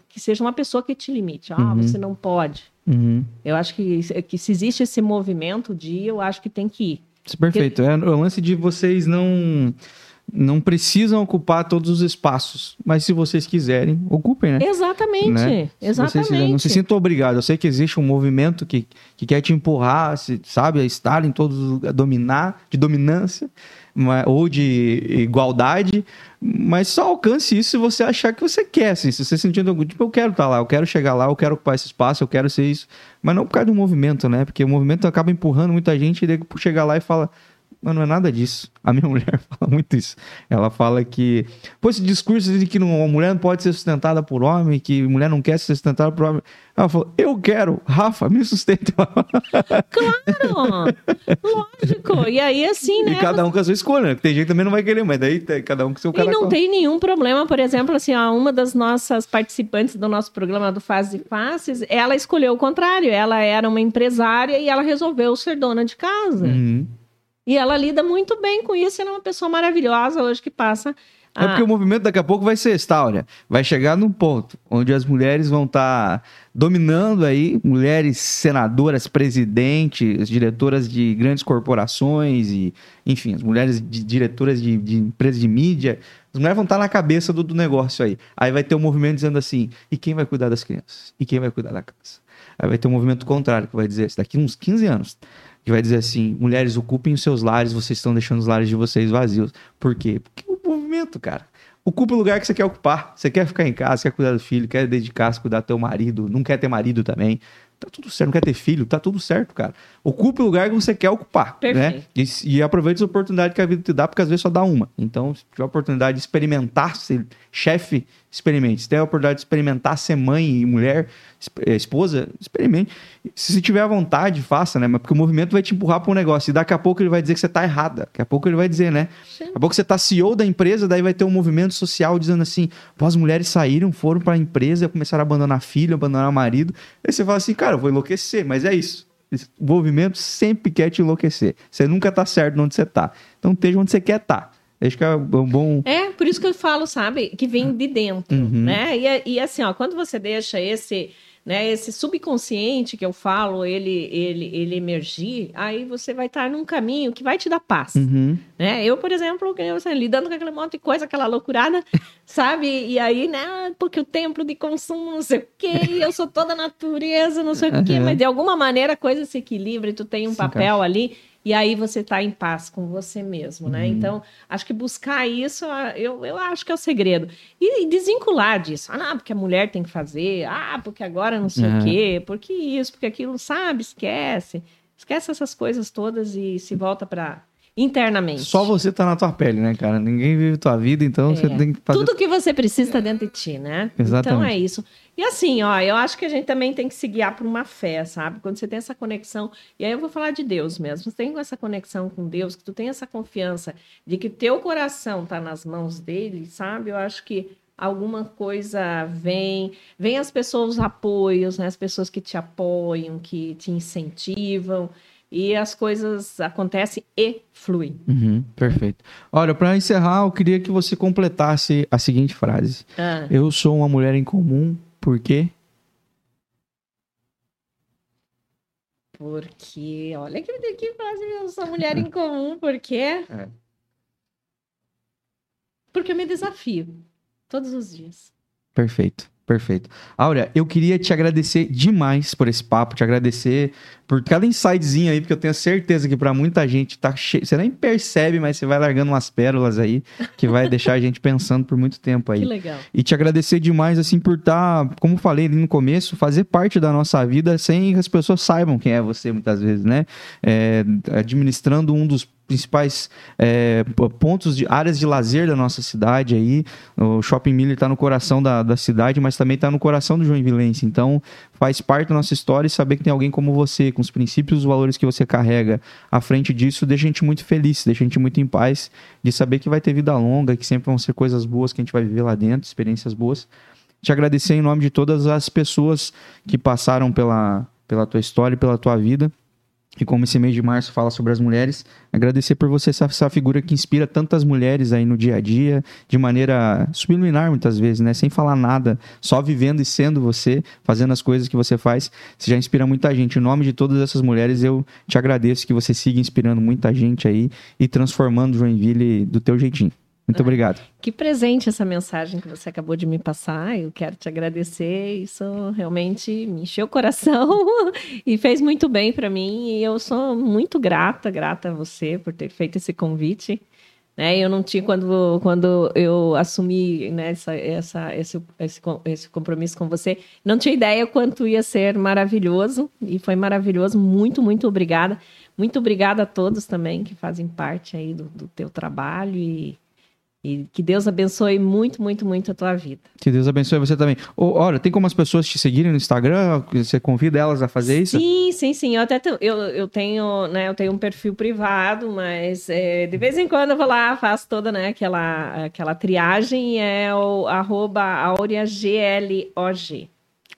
que seja uma pessoa que te limite. Ah, Uhum. você não pode. Uhum. Eu acho que, que se existe esse movimento de, eu acho que tem que ir. Isso, Perfeito. É o lance de vocês não não precisam ocupar todos os espaços, mas se vocês quiserem, ocupem, né? Exatamente, Né? Exatamente. quiserem, não se sintam obrigados. Eu sei que existe um movimento que, que quer te empurrar, se- sabe, a estar em todos a dominar, de dominância, ou de igualdade, mas só alcance isso se você achar que você quer, assim, se você sentir, tipo, eu quero estar lá, eu quero chegar lá, eu quero ocupar esse espaço, eu quero ser isso, mas não por causa do movimento, né? Porque o movimento acaba empurrando muita gente e daí chegar lá e fala, mas não é nada disso. A minha mulher fala muito isso. Ela fala que, pô, esse discurso de que não, a mulher não pode ser sustentada por homem, que mulher não quer ser sustentada por homem. Ela falou, eu quero, Rafa, me sustenta. Claro! Lógico. E aí, assim, né? E cada um com a sua escolha, né? Tem gente que também não vai querer, mas daí cada um com o seu E cara. não tem nenhum problema, por exemplo, assim, ó, uma das nossas participantes do nosso programa do Faces e Faces, ela escolheu o contrário. Ela era uma empresária e ela resolveu ser dona de casa. Uhum. E ela lida muito bem com isso. Ela é uma pessoa maravilhosa hoje que passa. É porque o movimento daqui a pouco vai ser esse, Áurea. Vai chegar num ponto onde as mulheres vão estar dominando aí, mulheres senadoras, presidentes, diretoras de grandes corporações e, enfim, as mulheres de- diretoras de, de empresas de mídia. As mulheres vão estar na cabeça do, do negócio aí. Aí vai ter um movimento dizendo assim: e quem vai cuidar das crianças? E quem vai cuidar da casa? Aí vai ter um movimento contrário que vai dizer, daqui uns 15 anos, que vai dizer assim: mulheres, ocupem os seus lares, vocês estão deixando os lares de vocês vazios. Por quê? Porque o movimento, cara. Ocupa o lugar que você quer ocupar. Você quer ficar em casa, quer cuidar do filho, quer dedicar-se, cuidar do teu marido, não quer ter marido também. Tá tudo certo, não quer ter filho, tá tudo certo, cara. Ocupe o lugar que você quer ocupar, né? Perfeito. E, e aproveite essa oportunidade que a vida te dá, porque às vezes só dá uma. Então, se tiver a oportunidade de experimentar ser chefe, experimente. Se tiver a oportunidade de experimentar ser mãe e mulher, esposa, experimente. Se você tiver a vontade, faça, né? Mas porque o movimento vai te empurrar para um negócio. E daqui a pouco ele vai dizer que você tá errada. Daqui a pouco ele vai dizer, né? Sim. Daqui a pouco você tá CEO da empresa, daí vai ter um movimento social dizendo assim: pô, as mulheres saíram, foram para a empresa, começaram a abandonar filho, abandonar marido. Aí você fala assim, cara, eu vou enlouquecer, mas é isso. Esse movimento sempre quer te enlouquecer. Você nunca tá certo onde você tá. Então esteja onde você quer estar. Tá. Acho que é um bom. É, por isso que eu falo, sabe, que vem de dentro, Uhum. né? E, e assim, ó, quando você deixa esse, né, esse subconsciente que eu falo, ele, ele, ele emergir, aí você vai estar num caminho que vai te dar paz, Uhum. né? Eu, por exemplo, assim, lidando com aquele monte de coisa, aquela loucurada, sabe? E aí, né, porque o templo de consumo, não sei o quê, eu sou toda natureza, não sei o quê, Uhum. mas de alguma maneira a coisa se equilibra e tu tem um papel ali, e aí você tá em paz com você mesmo, né? Uhum. Então, acho que buscar isso, ah, eu, eu acho que é o segredo. E, e desvincular disso. Ah, não, porque a mulher tem que fazer. Ah, porque agora não sei É. o quê. Porque isso, porque aquilo, sabe? Esquece. Esquece essas coisas todas e se volta para internamente. Só você tá na tua pele, né, cara? Ninguém vive tua vida, então você É. tem que fazer. Tudo que você precisa tá dentro de ti, né? Exatamente. Então é isso. E assim, ó, eu acho que a gente também tem que se guiar por uma fé, sabe? Quando você tem essa conexão, e aí eu vou falar de Deus mesmo. Você tem essa conexão com Deus, que tu tem essa confiança de que teu coração tá nas mãos dele, sabe? Eu acho que alguma coisa vem, vem as pessoas os apoios, né? As pessoas que te apoiam, que te incentivam, e as coisas acontecem e fluem. Uhum, perfeito. Olha, pra encerrar, eu queria que você completasse a seguinte frase: Ah. Eu sou uma mulher em comum, por quê? Porque, olha que, que frase, eu sou mulher em comum, por quê? É. Porque eu me desafio todos os dias. Perfeito, perfeito. Áurea, eu queria te agradecer demais por esse papo, te agradecer por cada insightzinho aí, porque eu tenho certeza que pra muita gente tá cheio. Você nem percebe, mas você vai largando umas pérolas aí que vai deixar a gente pensando por muito tempo aí. Que legal. E te agradecer demais, assim, por estar, como falei ali no começo, fazer parte da nossa vida sem que as pessoas saibam quem é você, muitas vezes, né? É, administrando um dos principais é, pontos de áreas de lazer da nossa cidade aí. O Shopping Miller está no coração da, da cidade, mas também está no coração do Joinvilense. Então, faz parte da nossa história e saber que tem alguém como você, com os princípios os valores que você carrega à frente disso, deixa a gente muito feliz, deixa a gente muito em paz de saber que vai ter vida longa, que sempre vão ser coisas boas que a gente vai viver lá dentro, experiências boas. Te agradecer em nome de todas as pessoas que passaram pela, pela tua história e pela tua vida. E como esse mês de março fala sobre as mulheres, agradecer por você ser essa figura que inspira tantas mulheres aí no dia a dia, de maneira subliminar muitas vezes, né? Sem falar nada, só vivendo e sendo você, fazendo as coisas que você faz. Você já inspira muita gente. Em nome de todas essas mulheres, eu te agradeço que você siga inspirando muita gente aí e transformando Joinville do teu jeitinho. Muito obrigado. Que presente essa mensagem que você acabou de me passar. Eu quero te agradecer. Isso realmente me encheu o coração e fez muito bem para mim. E eu sou muito grata, grata a você por ter feito esse convite. Né? Eu não tinha, quando, quando eu assumi né, essa, essa, esse, esse, esse compromisso com você, não tinha ideia quanto ia ser maravilhoso, e foi maravilhoso. Muito, muito obrigada. Muito obrigada a todos também que fazem parte aí do, do teu trabalho e e que Deus abençoe muito, muito, muito a tua vida. Que Deus abençoe você também. Oh, olha, tem como as pessoas te seguirem no Instagram? Você convida elas a fazer isso? Sim, sim, sim. Eu até eu, eu tenho, né, eu tenho um perfil privado, mas é, de vez em quando eu vou lá, faço toda, né, aquela, aquela triagem, é o arroba aureaglog.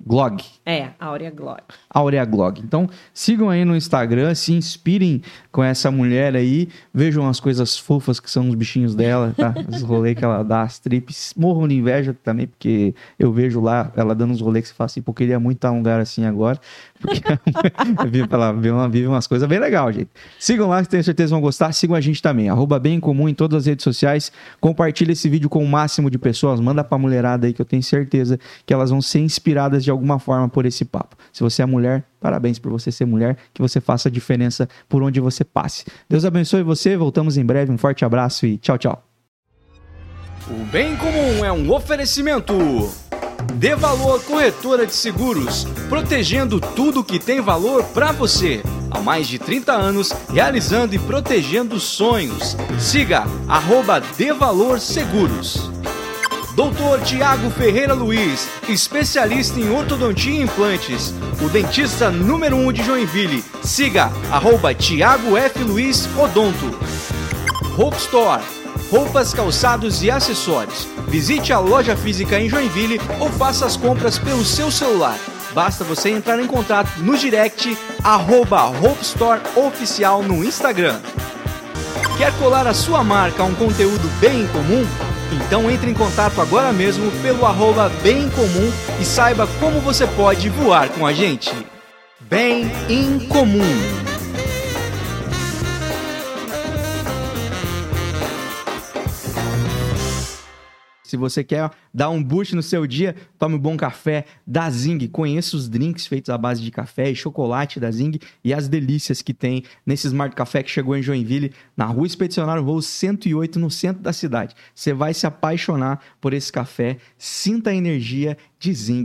Glog. É, Aurea Glog. Aurea Glog. Então, sigam aí no Instagram, se inspirem com essa mulher aí, vejam as coisas fofas que são os bichinhos dela, tá? Os rolês que ela dá, as trips. Morram de inveja também, porque eu vejo lá ela dando uns rolês que você fala assim, pô, queria muito estar um lugar assim agora. Porque ela vive, uma, vive umas coisas bem legais, gente. Sigam lá, que tenho certeza vão gostar. Sigam a gente também. Arroba bem comum em todas as redes sociais. Compartilha esse vídeo com o máximo de pessoas. Manda pra mulherada aí que eu tenho certeza que elas vão ser inspiradas de alguma forma por esse papo. Se você é mulher, parabéns por você ser mulher, que você faça a diferença por onde você passe. Deus abençoe você, voltamos em breve, um forte abraço e tchau, tchau. O Bem Comum é um oferecimento. Dê Valor Corretora de Seguros, protegendo tudo que tem valor para você. Há mais de 30 anos, realizando e protegendo sonhos. Siga arroba Dê Valor Seguros. Doutor Tiago Ferreira Luiz, especialista em ortodontia e implantes. O dentista número 1 um de Joinville. Siga arroba Tiago F. Luiz Odonto. Hope Store. Roupas, calçados e acessórios. Visite a loja física em Joinville ou faça as compras pelo seu celular. Basta você entrar em contato no direct arroba Hope Store Oficial no Instagram. Quer colar a sua marca a um conteúdo bem comum? Então entre em contato agora mesmo pelo arroba bem comum e saiba como você pode voar com a gente. Bem em comum. Se você quer dar um boost no seu dia, tome um bom café da Zing. Conheça os drinks feitos à base de café e chocolate da Zing e as delícias que tem nesse Smart Café que chegou em Joinville, na rua Expedicionário Voo 108, no centro da cidade. Você vai se apaixonar por esse café. Sinta a energia de Zing.